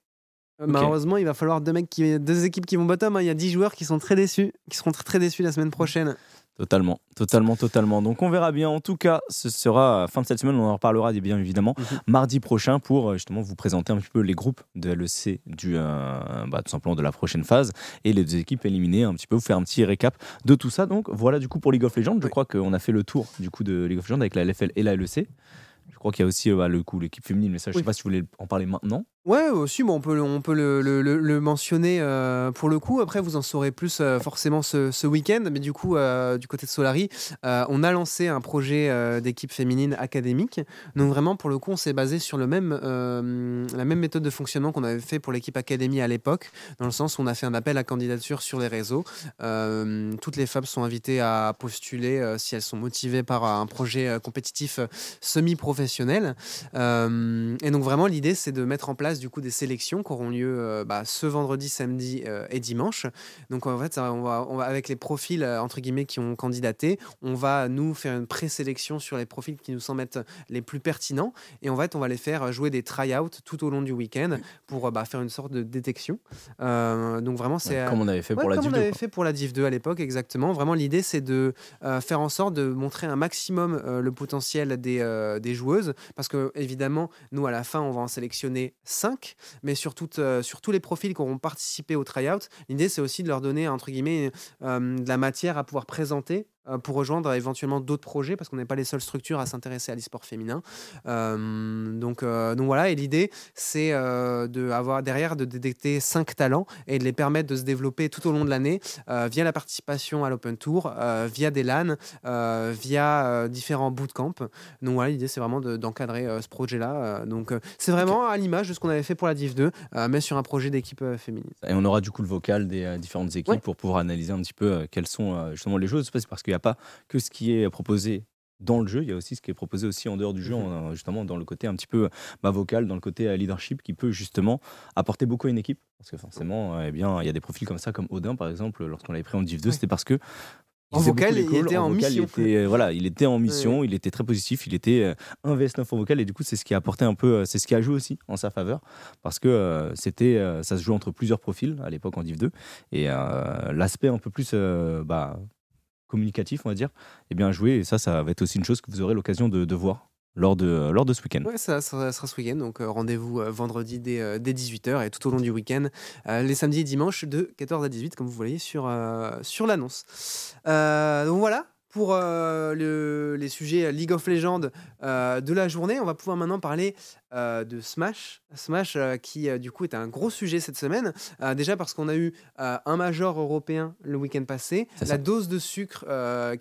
malheureusement, il va falloir deux, mecs qui, deux équipes qui vont bottom. Il y a 10 joueurs qui sont très déçus, qui seront très, très déçus la semaine prochaine. Totalement, totalement, totalement. Donc on verra bien. En tout cas, ce sera fin de cette semaine. On en reparlera bien évidemment mhm. mardi prochain pour euh, justement vous présenter un petit peu les groupes de LEC du euh, bah, tout simplement de la prochaine phase et les deux équipes éliminées. Un petit peu vous faire un petit récap de tout ça. Donc voilà du coup pour League of Legends. Je crois qu'on a fait le tour du coup de League of Legends avec la LFL et la LEC. Je crois qu'il y a aussi euh, bah, le coup l'équipe féminine, mais ça je ne sais pas si vous voulez en parler maintenant. Ouais, aussi, bon, on peut, on peut le, le, mentionner euh, pour le coup. Après, vous en saurez plus euh, forcément ce, ce week-end. Mais du coup, euh, du côté de Solari, on a lancé un projet d'équipe féminine académique. Donc vraiment, pour le coup, on s'est basé sur le même, la même méthode de fonctionnement qu'on avait fait pour l'équipe académie à l'époque, dans le sens où on a fait un appel à candidature sur les réseaux. toutes les femmes sont invitées à postuler si elles sont motivées par un projet compétitif semi-professionnel. et donc vraiment, l'idée, c'est de mettre en place place du coup des sélections qui auront lieu bah, ce vendredi, samedi et dimanche. Donc en fait, on va, on va avec les profils entre guillemets qui ont candidaté, on va nous faire une présélection sur les profils qui nous semblent les plus pertinents et en fait, on va les faire jouer des try-outs tout au long du week-end pour bah, faire une sorte de détection. donc vraiment, c'est comme on avait fait pour la Div 2. on avait fait pour la Div 2 à l'époque, exactement. Vraiment, l'idée c'est de faire en sorte de montrer un maximum le potentiel des, des joueuses parce que évidemment, nous à la fin, on va en sélectionner 5, mais sur, sur tous les profils qui auront participé au tryout, l'idée c'est aussi de leur donner entre guillemets de la matière à pouvoir présenter euh, pour rejoindre éventuellement d'autres projets parce qu'on n'est pas les seules structures à s'intéresser à l'e-sport féminin. Euh, donc, euh, donc voilà, et l'idée c'est de avoir derrière de détecter cinq talents et de les permettre de se développer tout au long de l'année via la participation à l'Open Tour, via des LAN, via différents bootcamps. Donc voilà, l'idée c'est vraiment d'encadrer ce projet-là. donc c'est vraiment à l'image de ce qu'on avait fait pour la Div 2, mais sur un projet d'équipe féminine. Et on aura du coup le vocal des différentes équipes pour pouvoir analyser un petit peu quelles sont justement les choses, parce qu'il n'y a pas que ce qui est proposé dans le jeu, il y a aussi ce qui est proposé aussi en dehors du jeu, mhm. justement dans le côté un petit peu bah, vocal, dans le côté euh, leadership qui peut justement apporter beaucoup à une équipe. Parce que forcément, eh bien, il y a des profils comme ça, comme Odin par exemple, lorsqu'on l'avait pris en Div 2, c'était parce que en vocal, il était en, mission. Il était, euh, voilà, il était en mission, il était très positif, il était euh, un VS9 en vocal et du coup c'est ce qui a apporté un peu, c'est ce qui a joué aussi en sa faveur parce que c'était, ça se joue entre plusieurs profils à l'époque en Div 2 et l'aspect un peu plus bah, communicatif, on va dire, et bien joué. Et ça, ça va être aussi une chose que vous aurez l'occasion de, voir lors de, lors de ce week-end. Oui, ça, sera ce week-end. Donc euh, rendez-vous euh, vendredi dès, 18h euh, et tout au long du week-end, les samedis et dimanches de 14 à 18, comme vous voyez sur, sur l'annonce. donc voilà, pour le, les sujets League of Legends de la journée. On va pouvoir maintenant parler de Smash. Smash qui du coup est un gros sujet cette semaine. déjà parce qu'on a eu un major européen le week-end passé, la dose de sucre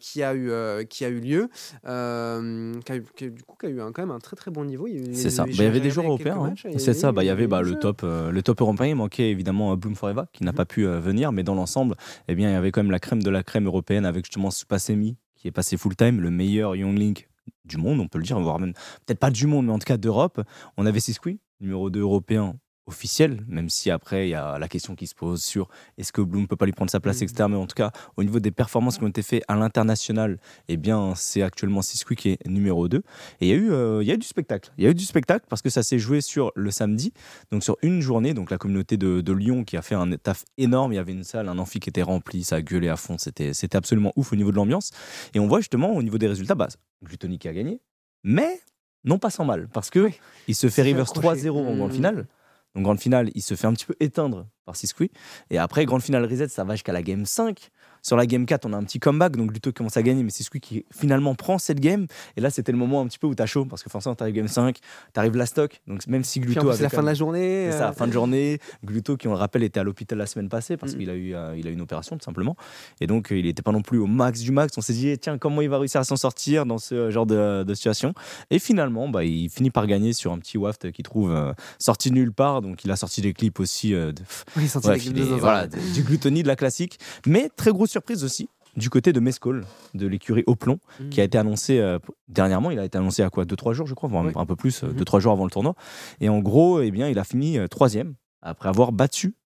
qui, a eu, qui a eu lieu, qui, a eu, du coup qui a eu un, quand même un très très bon niveau. C'est ça. Bah, il y avait des joueurs européens. Hein. C'est ça. Bah, il y avait bah, le top, le top européen. Il manquait évidemment Bloom Forever qui n'a pas pu venir, mais dans l'ensemble, eh bien il y avait quand même la crème de la crème européenne avec justement Supasemi qui est passé full time, le meilleur Young Link du monde, on peut le dire, voire même peut-être pas du monde, mais en tout cas d'Europe. On avait Siskui, numéro 2 européen officiel, même si après il y a la question qui se pose sur est-ce que Bloom peut pas lui prendre sa place, etc. Mais en tout cas, au niveau des performances qui ont été faites à l'international, eh bien c'est actuellement Sisqui qui est numéro 2. Et il y, a eu, euh, il y a eu du spectacle. Il y a eu du spectacle parce que ça s'est joué sur le samedi, donc sur une journée. Donc la communauté de, Lyon qui a fait un taf énorme. Il y avait une salle, un amphi qui était rempli, ça a gueulé à fond. C'était, c'était absolument ouf au niveau de l'ambiance. Et on voit justement au niveau des résultats, bah, Glutoni qui a gagné, mais non pas sans mal parce que il se fait reverse 3-0 en mmh. finale. Donc, grande finale, il se fait un petit peu éteindre par Sisqui. Et après, grande finale reset, ça va jusqu'à la game 5. Sur la game 4, on a un petit comeback, donc Gluto commence à gagner, mais c'est celui qui finalement prend cette game. Et là, c'était le moment un petit peu où t'as chaud, parce que forcément, t'arrives game 5, t'arrives la stock. Donc même si Gluto. C'est la fin de la journée. C'est ça, euh. fin de journée. Gluto, qui on le rappelle, était à l'hôpital la semaine passée, parce mm. qu'il a, eu, euh, il a eu une opération, tout simplement. Et donc, euh, il n'était pas non plus au max du max. On s'est dit, tiens, comment il va réussir à s'en sortir dans ce genre de, situation? Et finalement, bah, il finit par gagner sur un petit waft qu'il trouve sorti de nulle part. Donc, il a sorti des clips aussi. De... Oui, sorti des clips de voilà, du glutonie, de la classique. Mais très grosse surprise aussi du côté de Mescol, de l'écurie au plomb, mmh. qui a été annoncé euh, dernièrement. Il a été annoncé à quoi 2-3 jours, je crois, un peu plus, 2-3 euh, mmh. jours avant le tournoi. Et en gros, eh bien, il a fini euh, troisième après avoir battu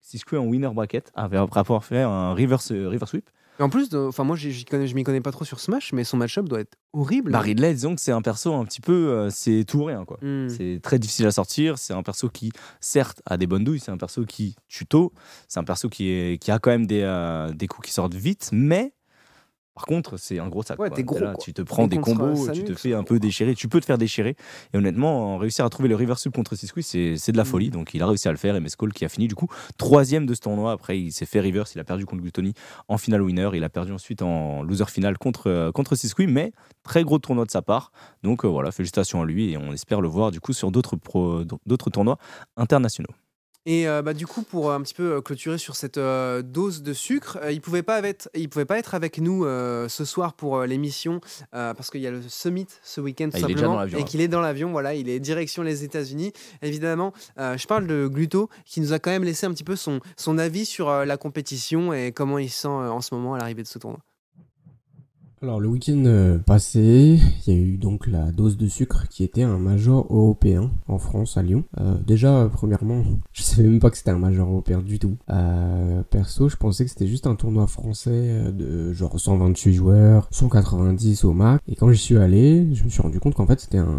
Siskwe en winner bracket, après avoir fait un reverse, reverse sweep en plus, enfin moi, je m'y connais pas trop sur Smash, mais son match-up doit être horrible. Bah, Ridley, disons que c'est un perso un petit peu, euh, c'est tout ou rien quoi. Hmm. C'est très difficile à sortir. C'est un perso qui, certes, a des bonnes douilles. C'est un perso qui tuto. C'est un perso qui, est, qui a quand même des, euh, des coups qui sortent vite, mais par contre, c'est un gros sac. tu te prends des combos, tu te fais un peu déchirer, tu peux te faire déchirer. Et honnêtement, réussir à trouver le reverse sub contre Sisqui, c'est de la mm. folie. Donc il a réussi à le faire. Et Mescol qui a fini du coup troisième de ce tournoi. Après, il s'est fait reverse, il a perdu contre Glutoni en finale winner. Il a perdu ensuite en loser final contre, euh, contre mais très gros tournoi de sa part. Donc euh, voilà, félicitations à lui et on espère le voir du coup sur d'autres tournois internationaux. Et euh, bah, du coup, pour un petit peu euh, clôturer sur cette euh, dose de sucre, il ne pouvait, pas être, il pouvait pas être avec nous ce soir pour l'émission parce qu'il y a le summit ce week-end ah, simplement et qu'il est dans l'avion. Voilà, il est direction les États-Unis. Évidemment, je parle de Gluto qui nous a quand même laissé un petit peu son, son avis sur la compétition et comment il sent en ce moment à l'arrivée de ce tournoi. Alors le week-end euh, passé, il y a eu donc la dose de sucre qui était un major européen en France à Lyon. Euh, déjà, premièrement, je savais même pas que c'était un major européen du tout. Euh, perso, je pensais que c'était juste un tournoi français de genre 128 joueurs, 190 au max. Et quand j'y suis allé, je me suis rendu compte qu'en fait c'était un,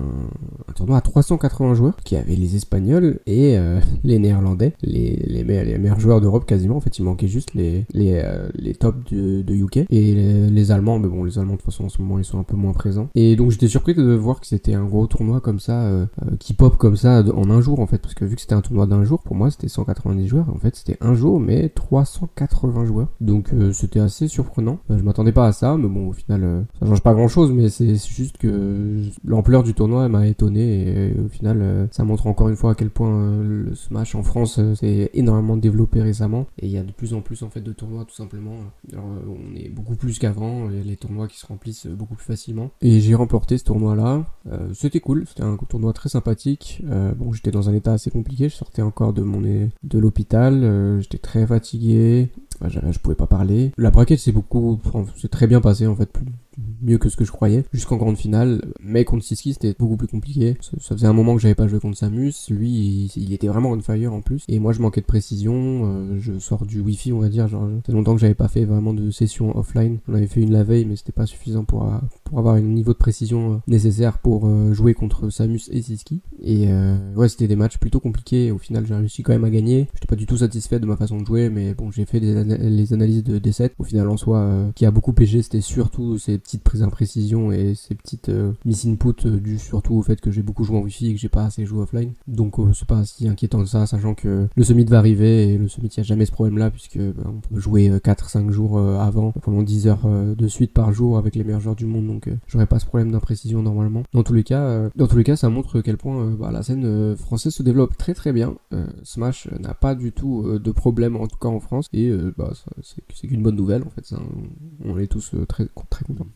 tournoi à 380 joueurs qui avait les Espagnols et les Néerlandais, les, meilleurs joueurs d'Europe quasiment. En fait, il manquait juste les, les, les tops de, de UK et les, Allemands, mais bon, Allemands de toute façon en ce moment ils sont un peu moins présents. Et donc j'étais surpris de voir que c'était un gros tournoi comme ça, euh, euh, qui pop comme ça en un jour en fait, parce que vu que c'était un tournoi d'un jour, pour moi c'était 190 joueurs, en fait c'était un jour mais 380 joueurs. Donc euh, c'était assez surprenant. je m'attendais pas à ça, mais bon au final ça change pas grand chose, mais c'est juste que l'ampleur du tournoi m'a étonné et, au final ça montre encore une fois à quel point le Smash en France s'est énormément développé récemment et il y a de plus en plus en fait de tournois tout simplement. On est beaucoup plus qu'avant, les tournois qui se remplissent beaucoup plus facilement. Et j'ai remporté ce tournoi-là. Euh, c'était cool, c'était un tournoi très sympathique. Euh, bon, j'étais dans un état assez compliqué, je sortais encore de mon de l'hôpital, euh, j'étais très fatigué, je pouvais pas parler. La braquette c'est beaucoup, c'est très bien passé en fait, mieux que ce que je croyais. Jusqu'en grande finale, mais contre Siski c'était beaucoup plus compliqué. Ça, faisait un moment que j'avais pas joué contre Samus. Lui, il, était vraiment on fire en plus. Et moi, je manquais de précision. Euh, je sors du Wi-Fi, on va dire. Genre, c'est longtemps que j'avais pas fait vraiment de session offline. On avait fait une la veille, mais c'était pas suffisant pour, euh, pour avoir un niveau de précision euh, nécessaire pour jouer contre Samus et Siski. Et ouais, c'était des matchs plutôt compliqués. Au final, j'ai réussi quand même à gagner. J'étais pas du tout satisfait de ma façon de jouer, mais bon, j'ai fait les analyses de D7. Au final, en soi, qui a beaucoup pégé, c'était surtout ces petites prises d'imprécision et ces petites euh, miss input euh, dues surtout au fait que j'ai beaucoup joué en wifi et que j'ai pas assez joué offline. Donc euh, c'est pas si inquiétant que ça, sachant que le summit va arriver et le summit il a jamais ce problème là puisque bah, on peut jouer 4-5 jours avant pendant 10 heures de suite par jour avec les meilleurs joueurs du monde donc j'aurais pas ce problème d'imprécision normalement. Dans tous les cas, dans tous les cas ça montre quel point bah, la scène française se développe très très bien. Smash n'a pas du tout de problème en tout cas en France et bah, c'est qu'une bonne nouvelle en fait. On est tous très très contents.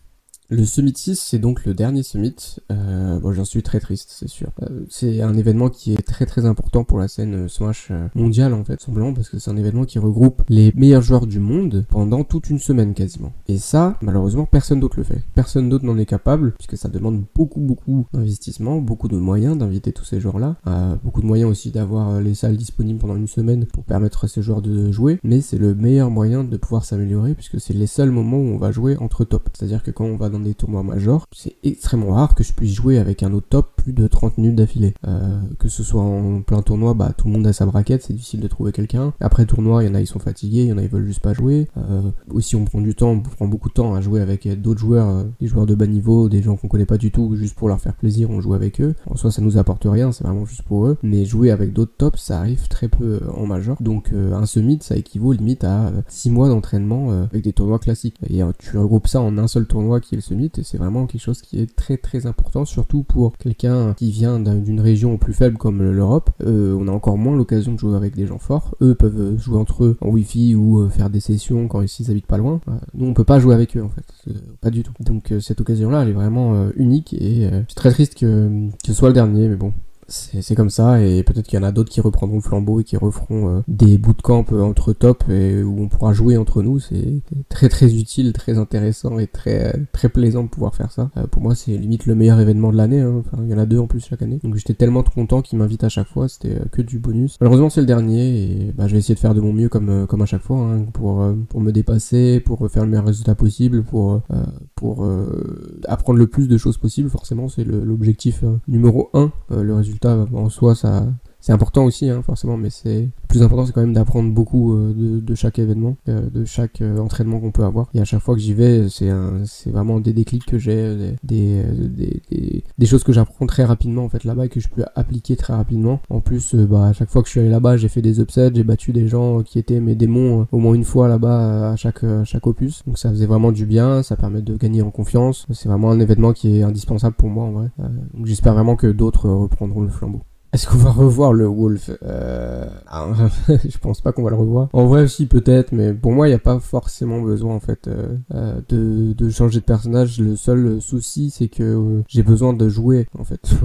Le Summit 6, c'est donc le dernier Summit. Euh, bon, j'en suis très triste, c'est sûr. Euh, c'est un événement qui est très très important pour la scène euh, Smash euh, mondiale, en fait, simplement parce que c'est un événement qui regroupe les meilleurs joueurs du monde pendant toute une semaine quasiment. Et ça, malheureusement, personne d'autre le fait. Personne d'autre n'en est capable, puisque ça demande beaucoup beaucoup d'investissement, beaucoup de moyens d'inviter tous ces joueurs-là. Euh, beaucoup de moyens aussi d'avoir les salles disponibles pendant une semaine pour permettre à ces joueurs de jouer. Mais c'est le meilleur moyen de pouvoir s'améliorer, puisque c'est les seuls moments où on va jouer entre top. C'est-à-dire que quand on va dans des tournois majors, c'est extrêmement rare que je puisse jouer avec un autre top plus de 30 minutes d'affilée. Euh, que ce soit en plein tournoi, bah tout le monde a sa braquette, c'est difficile de trouver quelqu'un. Après tournoi, il y en a ils sont fatigués, il y en a ils veulent juste pas jouer. Euh, aussi on prend du temps, on prend beaucoup de temps à jouer avec d'autres joueurs, euh, des joueurs de bas niveau, des gens qu'on connaît pas du tout, juste pour leur faire plaisir, on joue avec eux. En soi ça nous apporte rien, c'est vraiment juste pour eux. Mais jouer avec d'autres tops, ça arrive très peu en major. Donc un summit, ça équivaut limite à 6 mois d'entraînement avec des tournois classiques. Et tu regroupes ça en un seul tournoi qui est le summit et c'est vraiment quelque chose qui est très très important, surtout pour quelqu'un qui vient d'une région plus faible comme l'Europe. Euh, on a encore moins l'occasion de jouer avec des gens forts. Eux peuvent jouer entre eux en wifi ou euh, faire des sessions quand ils habitent pas loin. nous on peut pas jouer avec eux en fait, pas du tout. Donc euh, cette occasion-là elle est vraiment unique et c'est très triste que, que ce soit le dernier, mais bon, c'est comme ça et peut-être qu'il y en a d'autres qui reprendront le flambeau et qui referont euh, des bootcamps euh, entre top et où on pourra jouer entre nous. C'est très très utile, très intéressant et très très plaisant de pouvoir faire ça. Euh, pour moi, c'est limite le meilleur événement de l'année. Hein. Enfin, il y en a deux en plus chaque année. Donc j'étais tellement content qu'ils m'invitent à chaque fois. C'était que du bonus. Malheureusement, c'est le dernier et bah, je vais essayer de faire de mon mieux comme comme à chaque fois hein, pour pour me dépasser, pour faire le meilleur résultat possible, pour pour apprendre le plus de choses possible. Forcément, c'est l'objectif numéro un, le résultat en soi, ça, c'est important aussi, hein, forcément, mais c'est le plus important, c'est quand même d'apprendre beaucoup euh, de, chaque événement, euh, de chaque euh, entraînement qu'on peut avoir. Et à chaque fois que j'y vais, c'est c'est vraiment des déclics que j'ai, des, des, des, choses que j'apprends très rapidement en fait là-bas et que je peux appliquer très rapidement. En plus, bah, à chaque fois que je suis allé là-bas, j'ai fait des upsets, j'ai battu des gens qui étaient mes démons au moins une fois là-bas à chaque, chaque opus. Donc ça faisait vraiment du bien, ça permet de gagner en confiance. C'est vraiment un événement qui est indispensable pour moi en vrai. donc j'espère vraiment que d'autres reprendront le flambeau. Est-ce qu'on va revoir le Wolf euh, ah, Je pense pas qu'on va le revoir. En vrai, aussi peut-être, mais pour moi, il n'y a pas forcément besoin en fait euh, euh, de, changer de personnage. Le seul souci, c'est que j'ai besoin de jouer en fait.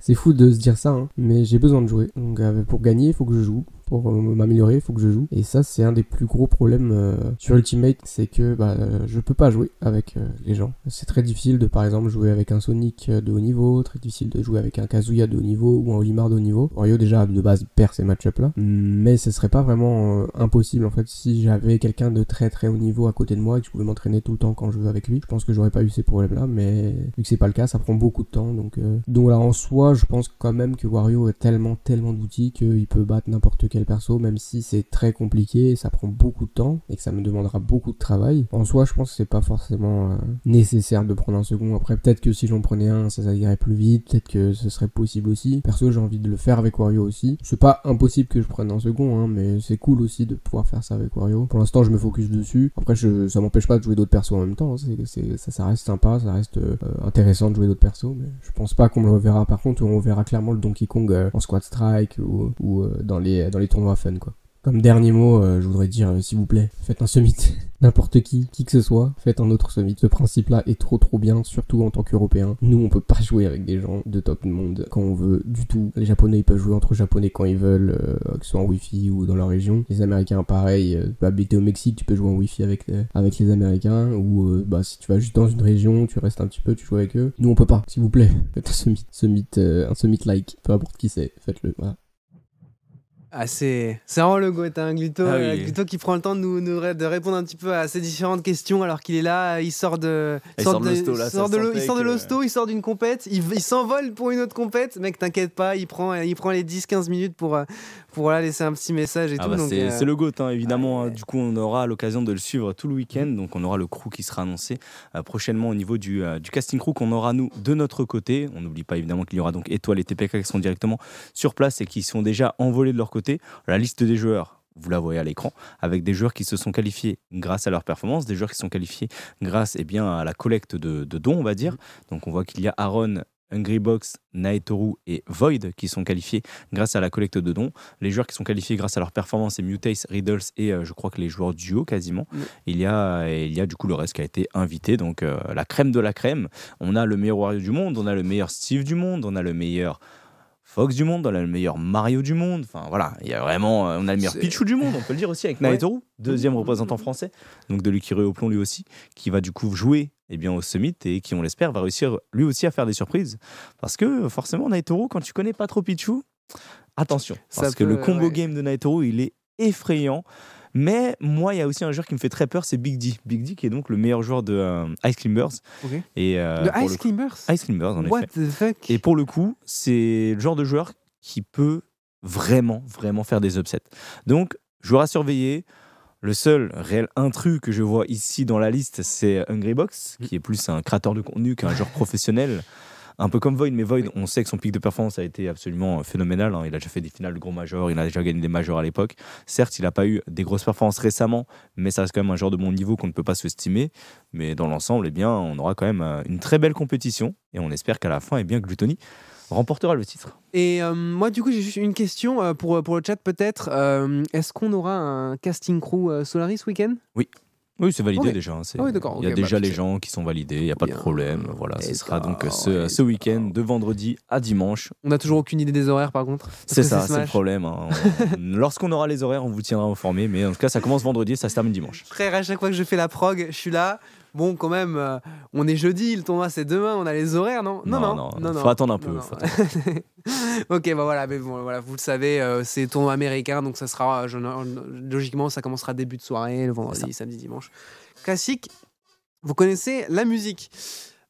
C'est fou de se dire ça, hein, mais j'ai besoin de jouer. Donc pour gagner, il faut que je joue pour m'améliorer, il faut que je joue. Et ça, c'est un des plus gros problèmes sur Ultimate, c'est que bah, je peux pas jouer avec les gens. C'est très difficile de, par exemple, jouer avec un Sonic de haut niveau, très difficile de jouer avec un Kazuya de haut niveau ou un Olimar de haut niveau. Wario, déjà, de base, perd ces match là. Mais ce serait pas vraiment impossible, en fait, si j'avais quelqu'un de très très haut niveau à côté de moi et que je pouvais m'entraîner tout le temps quand je veux avec lui. Je pense que j'aurais pas eu ces problèmes-là, mais vu que c'est pas le cas, ça prend beaucoup de temps. Donc, donc là, en soi, je pense quand même que Wario a tellement, tellement d'outils qu'il peut battre n'importe quel perso, même si c'est très compliqué, ça prend beaucoup de temps et que ça me demandera beaucoup de travail. En soi, je pense que c'est pas forcément euh, nécessaire de prendre un second. Après, peut-être que si j'en prenais un, ça, ça irait plus vite, peut-être que ce serait possible aussi. Perso, j'ai envie de le faire avec Wario aussi. C'est pas impossible que je prenne un second, hein, mais c'est cool aussi de pouvoir faire ça avec Wario. Pour l'instant, je me focus dessus. Après, je, ça m'empêche pas de jouer d'autres persos en même temps. Hein. C'est, ça, ça reste sympa, ça reste euh, intéressant de jouer d'autres persos, mais je pense pas qu'on le reverra. Par contre, on verra clairement le Donkey Kong euh, en Squad Strike ou, ou dans, les, dans les tournois fun, quoi. Comme dernier mot, euh, je voudrais dire, euh, s'il vous plaît, faites un summit. N'importe qui, qui que ce soit, faites un autre summit. Ce principe-là est trop trop bien, surtout en tant qu'Européen. Nous, on peut pas jouer avec des gens de top monde quand on veut du tout. Les Japonais, ils peuvent jouer entre Japonais quand ils veulent, euh, que ce soit en Wi-Fi ou dans leur région. Les Américains, pareil. Bah, habiter au Mexique, tu peux jouer en Wi-Fi avec, avec les Américains. Ou bah, si tu vas juste dans une région, tu restes un petit peu, tu joues avec eux. Nous, on peut pas. S'il vous plaît, faites un summit. summit un summit like. Peu importe qui c'est, faites-le. Voilà. Ah, c'est vraiment le goût, hein, Gluto, ah euh, Gluto qui prend le temps de nous, de répondre un petit peu à ces différentes questions alors qu'il est là, il sort de il sort, de l'hosto il sort de l'hosto, il sort d'une compète, il, il s'envole pour une autre compète, mec t'inquiète pas, il prend il prend les 10 15 minutes pour euh, pour laisser un petit message et ah tout. Bah euh, c'est le GOAT, hein, évidemment. Hein. du coup, on aura l'occasion de le suivre tout le week-end. Donc, on aura le crew qui sera annoncé euh, prochainement au niveau du, euh, du casting crew qu'on aura, nous, de notre côté. On n'oublie pas, évidemment, qu'il y aura donc Étoile et TPK qui seront directement sur place et qui sont déjà envolés de leur côté. La liste des joueurs, vous la voyez à l'écran, avec des joueurs qui se sont qualifiés grâce à leur performance, des joueurs qui sont qualifiés grâce eh bien, à la collecte de, de dons, on va dire. Donc on voit qu'il y a Aaron, Hungrybox, Naetoru et Void qui sont qualifiés grâce à la collecte de dons. Les joueurs qui sont qualifiés grâce à leur performance, c'est Mutace, Riddles et euh, je crois que les joueurs duo quasiment. Il, y a, il y a du coup le reste qui a été invité. Donc euh, la crème de la crème. On a le meilleur Wario du monde, on a le meilleur Steve du monde, on a le meilleur Fox du monde, on a le meilleur Mario du monde. Enfin voilà, il y a vraiment, euh, on a le meilleur Pichu du monde, on peut le dire aussi avec Naetoru, deuxième représentant français, donc de l'Ukiri au plomb lui aussi, qui va du coup jouer eh bien, au Summit et qui, on l'espère, va réussir lui aussi à faire des surprises. Parce que forcément, Naitoru, quand tu connais pas trop Pichu, attention. Parce que le combo game de Naitoru, il est effrayant. Mais moi, il y a aussi un joueur qui me fait très peur, c'est Big D. Big D qui est donc le meilleur joueur de euh, Ice Climbers. Et, euh, de Ice Climbers Ice Climbers, en What The fuck? Et pour le coup, c'est le genre de joueur qui peut vraiment, vraiment faire des upsets. Donc, joueur à surveiller. Le seul réel intrus que je vois ici dans la liste, c'est Hungrybox, mm. qui est plus un créateur de contenu qu'un joueur professionnel. Un peu comme Void, mais Void, on sait que son pic de performance a été absolument phénoménal. Hein. Il a déjà fait des finales de gros majors, il a déjà gagné des majors à l'époque. Certes, il n'a pas eu des grosses performances récemment, mais ça reste quand même un joueur de bon niveau qu'on ne peut pas sous-estimer. Mais dans l'ensemble, eh bien, on aura quand même euh, une très belle compétition et on espère qu'à la fin, eh bien, Gluttony remportera le titre. Et euh, moi, du coup, j'ai juste une question euh, pour, pour le chat, peut-être. Euh, est-ce qu'on aura un casting crew Solaris week-end? Oui. Oui, c'est validé déjà. Hein, ah il y a déjà bah, les gens qui sont validés, il n'y a pas de problème. Voilà, ce sera donc ce, ce week-end, de vendredi à dimanche. On n'a toujours aucune idée des horaires par contre. C'est ça, c'est le problème. Hein. Lorsqu'on aura les horaires, on vous tiendra informé. Mais en tout cas, ça commence vendredi et ça se termine dimanche. Frère, à chaque fois que je fais la prog, je suis là bon, quand même, euh, on est jeudi, le tournoi c'est demain, on a les horaires, non? Non, non, non, Faut attendre un peu. ok, bah voilà, mais bon, voilà, vous le savez, euh, c'est tournoi américain, donc ça sera, logiquement, ça commencera début de soirée, le vendredi, samedi, dimanche. Classique, vous connaissez la musique?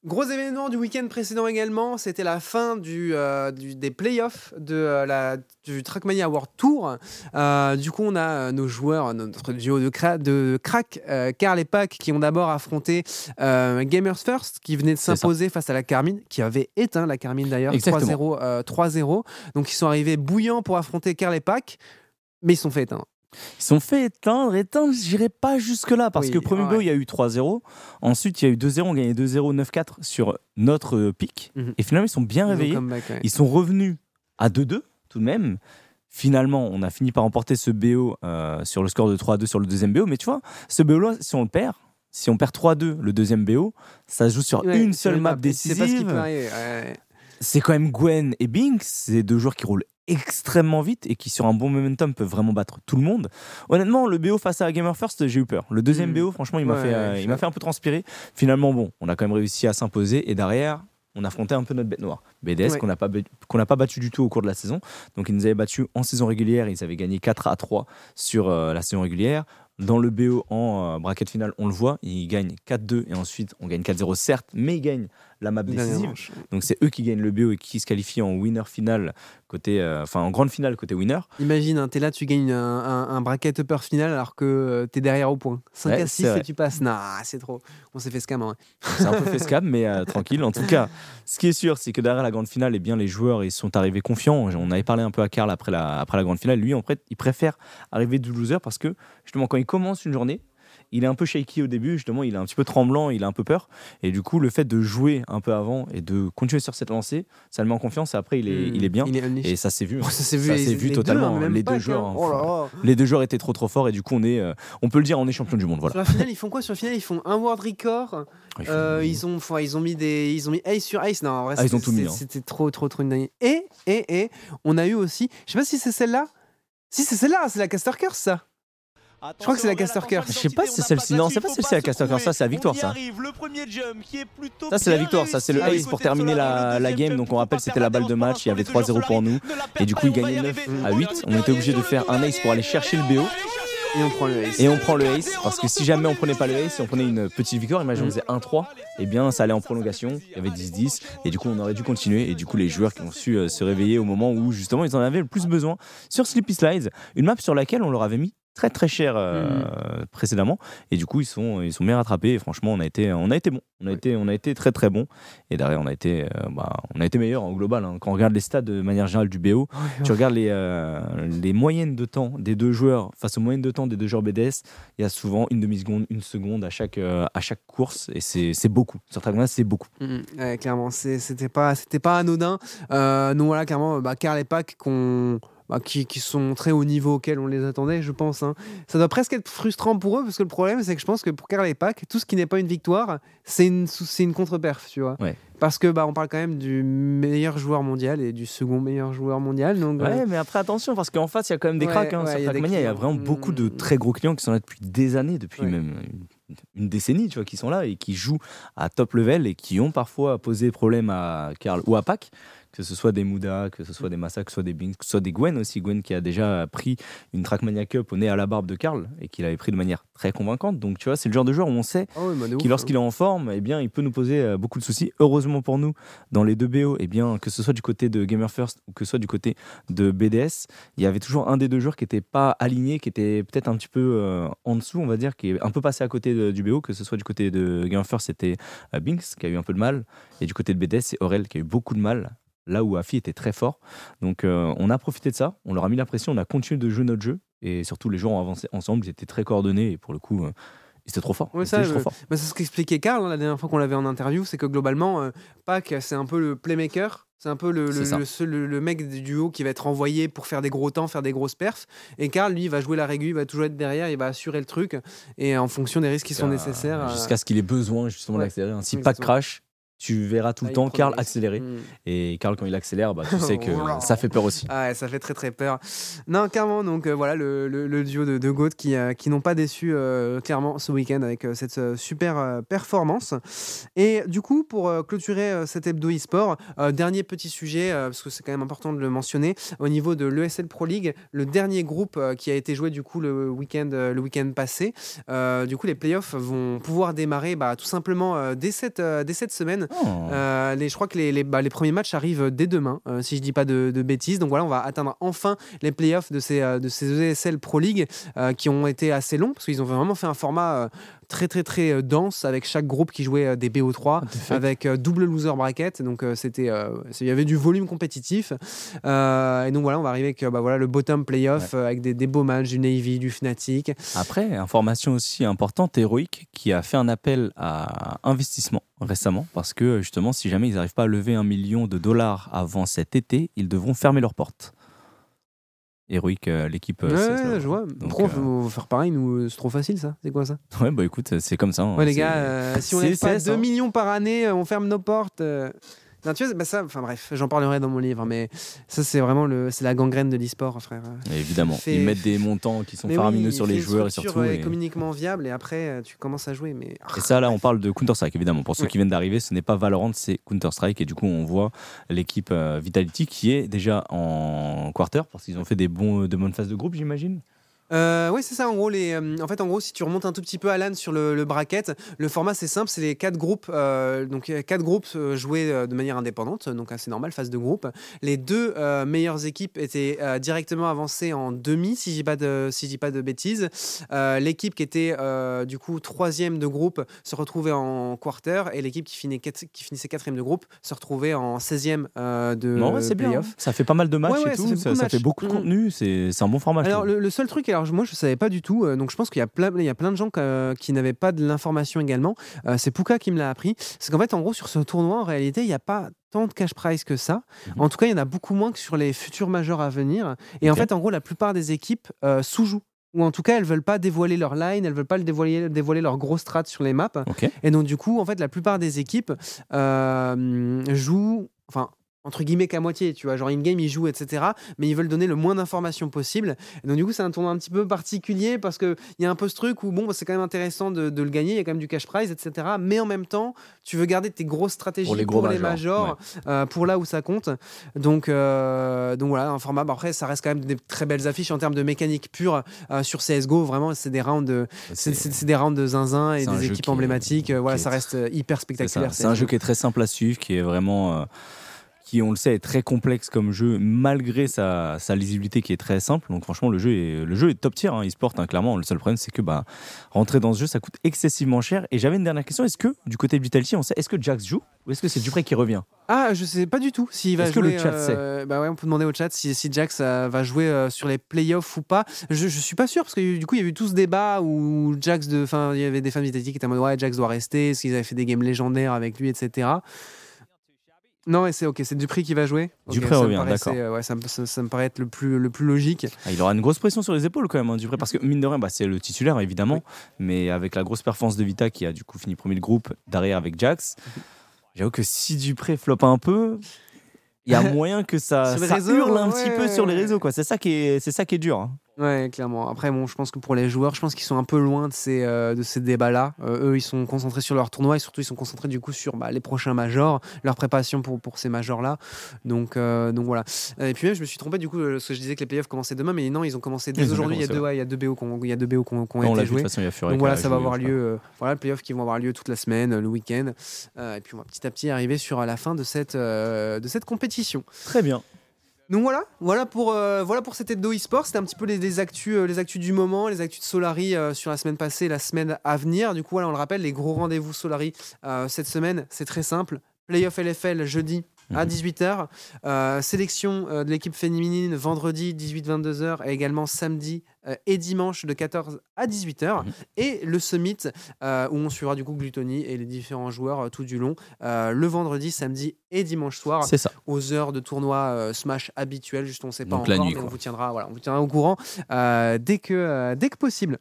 Gros événement du week-end précédent également, c'était la fin du, euh, des playoffs de, euh, la, du Trackmania World Tour. Euh, du coup, on a nos joueurs, notre duo de, de crack, Carl et Pac, qui ont d'abord affronté Gamers First, qui venait de s'imposer face à la Carmine, qui avait éteint la Carmine d'ailleurs, 3-0. Donc ils sont arrivés bouillants pour affronter Carl et Pac, mais ils sont fait éteindre. Ils sont fait éteindre, éteindre, j'irai pas jusque-là, parce que premier ouais. il y a eu 3-0. Ensuite, il y a eu 2-0, on gagnait 2-0, 9-4 sur notre euh, pic. Mhm. Et finalement, ils sont bien réveillés. Ils sont revenus à 2-2, tout de même. Finalement, on a fini par remporter ce BO euh, sur le score de 3-2 sur le deuxième BO. Mais tu vois, ce BO-là, si on le perd, si on perd 3-2 le deuxième BO, ça se joue sur une seule map décisive. C'est quand même Gwen et Binks, c'est deux joueurs qui roulent extrêmement vite et qui sur un bon momentum peut vraiment battre tout le monde. Honnêtement, le BO face à Gamer First, j'ai eu peur. Le deuxième Mm. BO, franchement, il m'a Ouais, fait, euh, il m'a fait un peu transpirer. Finalement, bon, on a quand même réussi à s'imposer et derrière, on affrontait un peu notre bête noire. BDS Ouais. qu'on n'a pas, qu'on n'a pas battu du tout au cours de la saison. Donc ils nous avaient battu en saison régulière, ils avaient gagné 4 à 3 sur euh, la saison régulière. Dans le BO en euh, bracket finale, on le voit, ils gagnent 4-2 et ensuite on gagne 4-0 certes, mais ils gagnent la map décisive. Donc c'est eux qui gagnent le BO et qui se qualifient en winner final côté, euh, enfin en grande finale côté winner. Imagine, hein, t'es là, tu gagnes un, un, un bracket upper final alors que euh, t'es derrière au point. 5 Ouais, à c'est 6 vrai. et tu passes. Nah, c'est trop. On s'est fait scam. hein. C'est un peu fait scam, mais euh, tranquille. En tout cas, ce qui est sûr, c'est que derrière la grande finale, eh bien, les joueurs ils sont arrivés confiants. On avait parlé un peu à Karl après la, après la grande finale. Lui, en fait, il préfère arriver du loser parce que justement, quand il commence une journée, il est un peu shaky au début, justement, il est un petit peu tremblant, il a un peu peur. Et du coup, le fait de jouer un peu avant et de continuer sur cette lancée, ça le met en confiance. Et après, il est, Hmm. il est bien. Il est unleashed. Et ça s'est vu. Oh, ça s'est vu, ça les- vu les totalement. Deux, les deux joueurs. hein. Oh là là. Les deux joueurs étaient trop trop forts et du coup on est, euh, on peut le dire, on est champion du monde. Voilà. Sur la finale, ils font quoi? Sur la finale, ils font un world record. Il faut- Euh, ils ont, ils ont mis des, ils ont mis ace sur ace. Non, en vrai, Ah, ils ont tout mis, hein. C'était trop, trop, trop une dinguerie. Et, et, et, on a eu aussi, je sais pas si c'est celle-là. Si c'est celle-là, c'est la Caster Curse, ça. Je crois que c'est la Caster Curse. Je sais pas si c'est celle-ci. Non, c'est pas celle-ci, la Caster Curse. Ça, c'est la victoire, ça. Ça, c'est la victoire. Ça, c'est le ace pour terminer la, la game. Donc, on rappelle, c'était la balle de match. Il y avait 3-0 pour nous. Et du coup, ils gagnaient 9 à 8. On était obligé de faire un ace pour aller chercher le BO. Et on prend le ace. Et on prend le ace. Parce que si jamais on prenait pas le ace, si on prenait une petite victoire, imagine on faisait 1-3, et bien ça allait en prolongation. Il y avait 10-10. Et du coup, on aurait dû continuer. Et du coup, les joueurs qui ont su euh, se réveiller au moment où justement ils en avaient le plus besoin sur Sleepy Slides, une map sur laquelle on leur avait mis très très cher euh, précédemment. Et du coup ils sont ils sont bien rattrapés. Et franchement on a été on a été bon. On a été on a été très très bon. Et derrière on a été euh, bah, on a été meilleur en global hein. quand on regarde les stats de manière générale du BO tu regardes les, euh, les moyennes de temps des deux joueurs face aux moyennes de temps des deux joueurs BDS, il y a souvent une demi-seconde, une seconde à chaque, euh, à chaque course. Et c'est beaucoup. Sur Trackmania, c'est beaucoup. Mhm, ouais, clairement, c'était pas, c'était pas anodin. Donc voilà, clairement, bah, Karl et Pac qu'on- bah, qui, qui sont très haut niveau auquel on les attendait, je pense. hein. Ça doit presque être frustrant pour eux parce que le problème, c'est que je pense que pour Karl et Pac, tout ce qui n'est pas une victoire, c'est une, c'est une contre-perf, tu vois. Ouais. Parce que bah, on parle quand même du meilleur joueur mondial et du second meilleur joueur mondial. Donc, euh, mais après attention parce qu'en face il y a quand même des Ouais, cracks. hein. il y a y vraiment beaucoup de Mm. très gros clients qui sont là depuis des années, depuis même une, une décennie, tu vois, qui sont là et qui jouent à top level et qui ont parfois posé problème à Karl ou à Pac. Que ce soit des Muda, que ce soit des Massa, que ce soit des Bings, que ce soit des Gwen aussi. Gwen qui a déjà pris une Trackmania Cup au nez à la barbe de Karl et qui l'avait pris de manière très convaincante. Donc tu vois, c'est le genre de joueur où on sait ah ouf, qui lorsqu'il est en forme, eh bien, il peut nous poser euh, beaucoup de soucis. Heureusement pour nous, dans les deux BO, eh bien, que ce soit du côté de Gamer First ou que ce soit du côté de BDS, il y avait toujours un des deux joueurs qui n'était pas aligné, qui était peut-être un petit peu euh, en dessous, on va dire, qui est un peu passé à côté de- du BO, que ce soit du côté de Gamer First, c'était euh, Binks qui a eu un peu de mal, et du côté de BDS, c'est Aurel qui a eu beaucoup de mal. Là où Afi était très fort. Donc euh, on a profité de ça, on leur a mis la pression, on a continué de jouer notre jeu. Et surtout, les joueurs ont avancé ensemble, ils étaient très coordonnés. Et pour le coup, euh, ils étaient trop forts. Ouais, ça, euh, forts. Bah, c'est ce qu'expliquait Karl hein, la dernière fois qu'on l'avait en interview, c'est que globalement, euh, Pac, c'est un peu le playmaker. C'est un peu le, mec du duo qui va être envoyé pour faire des gros temps, faire des grosses perfs. Et Karl, lui, va jouer la régule, il va toujours être derrière, il va assurer le truc. Et en fonction des risques qui sont nécessaires. euh, Jusqu'à ce qu'il ait besoin justement ouais. d'accélérer. hein. Si pas crash, tu verras tout ah, le il temps Karl accélérer. Mm. Et Karl, quand il accélère, bah, tu sais que ça fait peur aussi. Ah ouais, ça fait très très peur. Non, clairement, donc euh, voilà le, le- le duo de, de Goat qui, euh, qui n'ont pas déçu euh, clairement ce week-end avec cette super performance. Et du coup, pour clôturer cet hebdo e-sport, dernier petit sujet, parce que c'est quand même important de le mentionner, au niveau de l'ESL Pro League, le dernier groupe qui a été joué du coup le week-end le week-end passé, du coup les playoffs vont pouvoir démarrer bah, tout simplement dès, cette, dès cette semaine. Oh. Euh, je crois que bah, les premiers matchs arrivent dès demain, euh, si je dis pas de, bêtises. Donc voilà, on va atteindre enfin les playoffs de ces, euh, de ces ESL Pro League qui ont été assez longs parce qu'ils ont vraiment fait un format très très très euh, dense avec chaque groupe qui jouait euh, des BO3 avec euh, double loser bracket. Donc c'était, il y avait du volume compétitif. Et donc voilà, on va arriver avec bah, voilà, le bottom playoff avec des, des beaux matchs du Navy, du Fnatic. Après, information aussi importante, Heroic, qui a fait un appel à investissement récemment, parce que justement, si jamais ils n'arrivent pas à lever un million de dollars avant cet été, ils devront fermer leurs portes. Heroic, euh, l'équipe. euh, Ouais, ça. je vois. Donc, Pro, euh, faut faire pareil, nous, c'est trop facile ça. C'est quoi ça Ouais, bah écoute, c'est comme ça. hein. Ouais, les gars, euh, si on lève pas CS, 2 hein. millions par année, euh, on ferme nos portes. Euh, Non, tu vois, bah ça, enfin bref, j'en parlerai dans mon livre, mais ça, c'est vraiment le, c'est la gangrène de l'e-sport, frère. évidemment, ils mettent des montants qui sont faramineux sur les joueurs et surtout. Et... communiquement viable, et après, euh, tu commences à jouer. Mais... Et ça, là, on parle de Counter-Strike, évidemment. Pour ceux qui viennent d'arriver, ce n'est pas Valorant, c'est Counter-Strike. Et du coup, on voit l'équipe euh, Vitality qui est déjà en quarter, parce qu'ils ont fait des bons, de bonnes phases de groupe, j'imagine. Euh, oui, c'est ça. En gros, les, euh, en fait, en gros, si tu remontes un tout petit peu Alan sur le, le bracket, le format c'est simple, c'est les quatre groupes, euh, donc quatre groupes joués de manière indépendante, donc assez normal, phase de groupe. Les deux meilleures équipes étaient directement avancées en demi, si je dis pas de, si dis pas de bêtises. l'équipe qui était du coup troisième de groupe se retrouvait en quarter et l'équipe qui, finissait, qui finissait quatrième de groupe se retrouvait en 16e de Bien. Hein. Ça fait pas mal de matchs et tout, ça, fait beaucoup de mm. contenu, c'est un bon format. Alors le, le, seul truc, alors moi je savais pas du tout, euh, donc je pense qu'il y a plein, il y a plein de gens qui n'avaient pas de l'information également. Euh, c'est Pouka qui me l'a appris. C'est qu'en fait, en gros, sur ce tournoi, en réalité, il n'y a pas tant de cash prize que ça. Mhm. En tout cas, il y en a beaucoup moins que sur les futurs majeurs à venir. Et en fait, en gros, la plupart des équipes euh, sous-jouent ou en tout cas elles veulent pas dévoiler leur line, elles veulent pas dévoiler, dévoiler leur gros strat sur les maps. Et donc du coup, en fait, la plupart des équipes jouent, enfin entre guillemets qu'à moitié, tu vois, genre in-game ils jouent, etc. Mais ils veulent donner le moins d'informations possible. Et donc du coup c'est un tournoi un petit peu particulier parce qu'il y a un peu ce truc où bon bah, c'est quand même intéressant de, le gagner, il y a quand même du cash prize, etc. Mais en même temps tu veux garder tes grosses stratégies pour les, majors, euh, pour là où ça compte. Donc, euh, donc voilà, un format, bah, après ça reste quand même des très belles affiches en termes de mécanique pure euh, sur CSGO, vraiment c'est des rounds de, c'est, des rounds de zinzin et des équipes emblématiques. voilà, ça reste hyper spectaculaire. C'est, un jeu qui est très simple à suivre, qui est vraiment qui, on le sait, est très complexe comme jeu, malgré sa, lisibilité qui est très simple. Donc franchement, le jeu est, le jeu est top tier, hein, e-sport, hein, clairement. Le seul problème, c'est que bah, rentrer dans ce jeu, ça coûte excessivement cher. Et j'avais une dernière question. Est-ce que, du côté de Vitality, on sait, est-ce que Jax joue ou est-ce que c'est Dupré qui revient? Ah, je sais pas du tout s'il va jouer. Que le chat euh, bah ouais, on peut demander au chat si, si Jax euh, va jouer euh, sur les playoffs ou pas. Je, je suis pas sûr parce que du coup, il y a eu tout ce débat où Jax, de, enfin, il y avait des fans Vitality qui étaient en mode ouais, Jax doit rester, est-ce qu'ils avaient fait des games légendaires avec lui, etc. Non, c'est ok, c'est Dupré qui va jouer. Dupré revient, d'accord. Euh, ouais, ça, me paraît être le plus, le plus logique. Ah, il aura une grosse pression sur les épaules quand même, hein, Dupré, parce que mine de rien, bah, c'est le titulaire évidemment, mais avec la grosse performance de Vita qui a du coup fini premier le groupe, derrière avec Jax, j'avoue que si Dupré floppe un peu, il y a moyen que ça, ça hurle un petit peu sur les réseaux. quoi. C'est ça, qui est, ça qui est dur. Hein. Ouais, clairement. Après, bon, je pense que pour les joueurs, je pense qu'ils sont un peu loin de ces, euh, de ces débats-là. Euh, eux, ils sont concentrés sur leur tournoi et surtout, ils sont concentrés du coup sur bah, les prochains majors, leur préparation pour, pour ces majors-là. Donc, euh, donc voilà. Et puis même, je me suis trompé du coup, parce que je disais que les playoffs commençaient demain, mais non, ils ont commencé dès aujourd'hui. Il, y a deux, il y a deux BO qui ont, été joués. donc voilà, ça va avoir lieu. voilà, les playoffs qui vont avoir lieu toute la semaine, le week-end. et puis on va petit à petit arriver sur la fin de cette, de cette compétition. Très bien. Donc voilà, voilà pour, euh, voilà pour cet hebdo e-sport. C'était un petit peu les, actus, euh, les actus du moment, les actus de Solari euh, sur la semaine passée, la semaine à venir. Du coup, voilà, on le rappelle, les gros rendez-vous Solari cette semaine, c'est très simple. Playoff LFL jeudi à 18h. Mhm. sélection de l'équipe féminine vendredi 18-22h et également samedi et dimanche de 14 à 18h. Mhm. Et le summit où on suivra du coup Gluttony et les différents joueurs tout du long le vendredi, samedi et dimanche soir ça. aux heures de tournoi euh, Smash habituel. Juste, on ne sait pas encore, mais on vous tiendra, voilà, on vous tiendra au courant euh, dès, que, euh, dès que possible.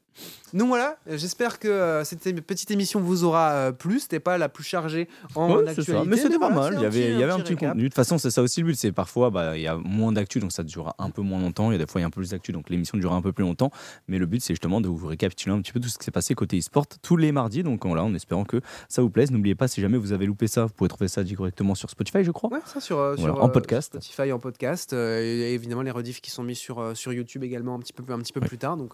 Donc voilà, j'espère que cette petite émission vous aura plu. C'était pas la plus chargée en actualité. Mais c'était pas mal. Il y avait, il y avait un petit contenu. De toute façon, c'est ça aussi le but. C'est parfois, bah, il y a moins d'actu, donc ça durera un peu moins longtemps. Il y a des fois, il y a un peu plus d'actu, donc l'émission durera un peu plus longtemps. Mais le but, c'est justement de vous récapituler un petit peu tout ce qui s'est passé côté e-sport tous les mardis. Donc voilà, en espérant que ça vous plaise. N'oubliez pas, si jamais vous avez loupé ça, vous pouvez trouver ça directement sur Spotify, je crois. Ouais, ça sur, euh, sur en euh, podcast. Spotify en podcast. Euh, et, évidemment, les rediffs qui sont mis sur, sur YouTube également un petit peu, un petit peu plus tard. Donc,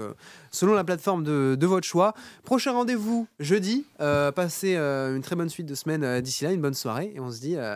selon la plateforme de, de votre choix. Prochain rendez-vous jeudi. passez une très bonne suite de semaine d'ici là, une bonne soirée. Et on se dit à.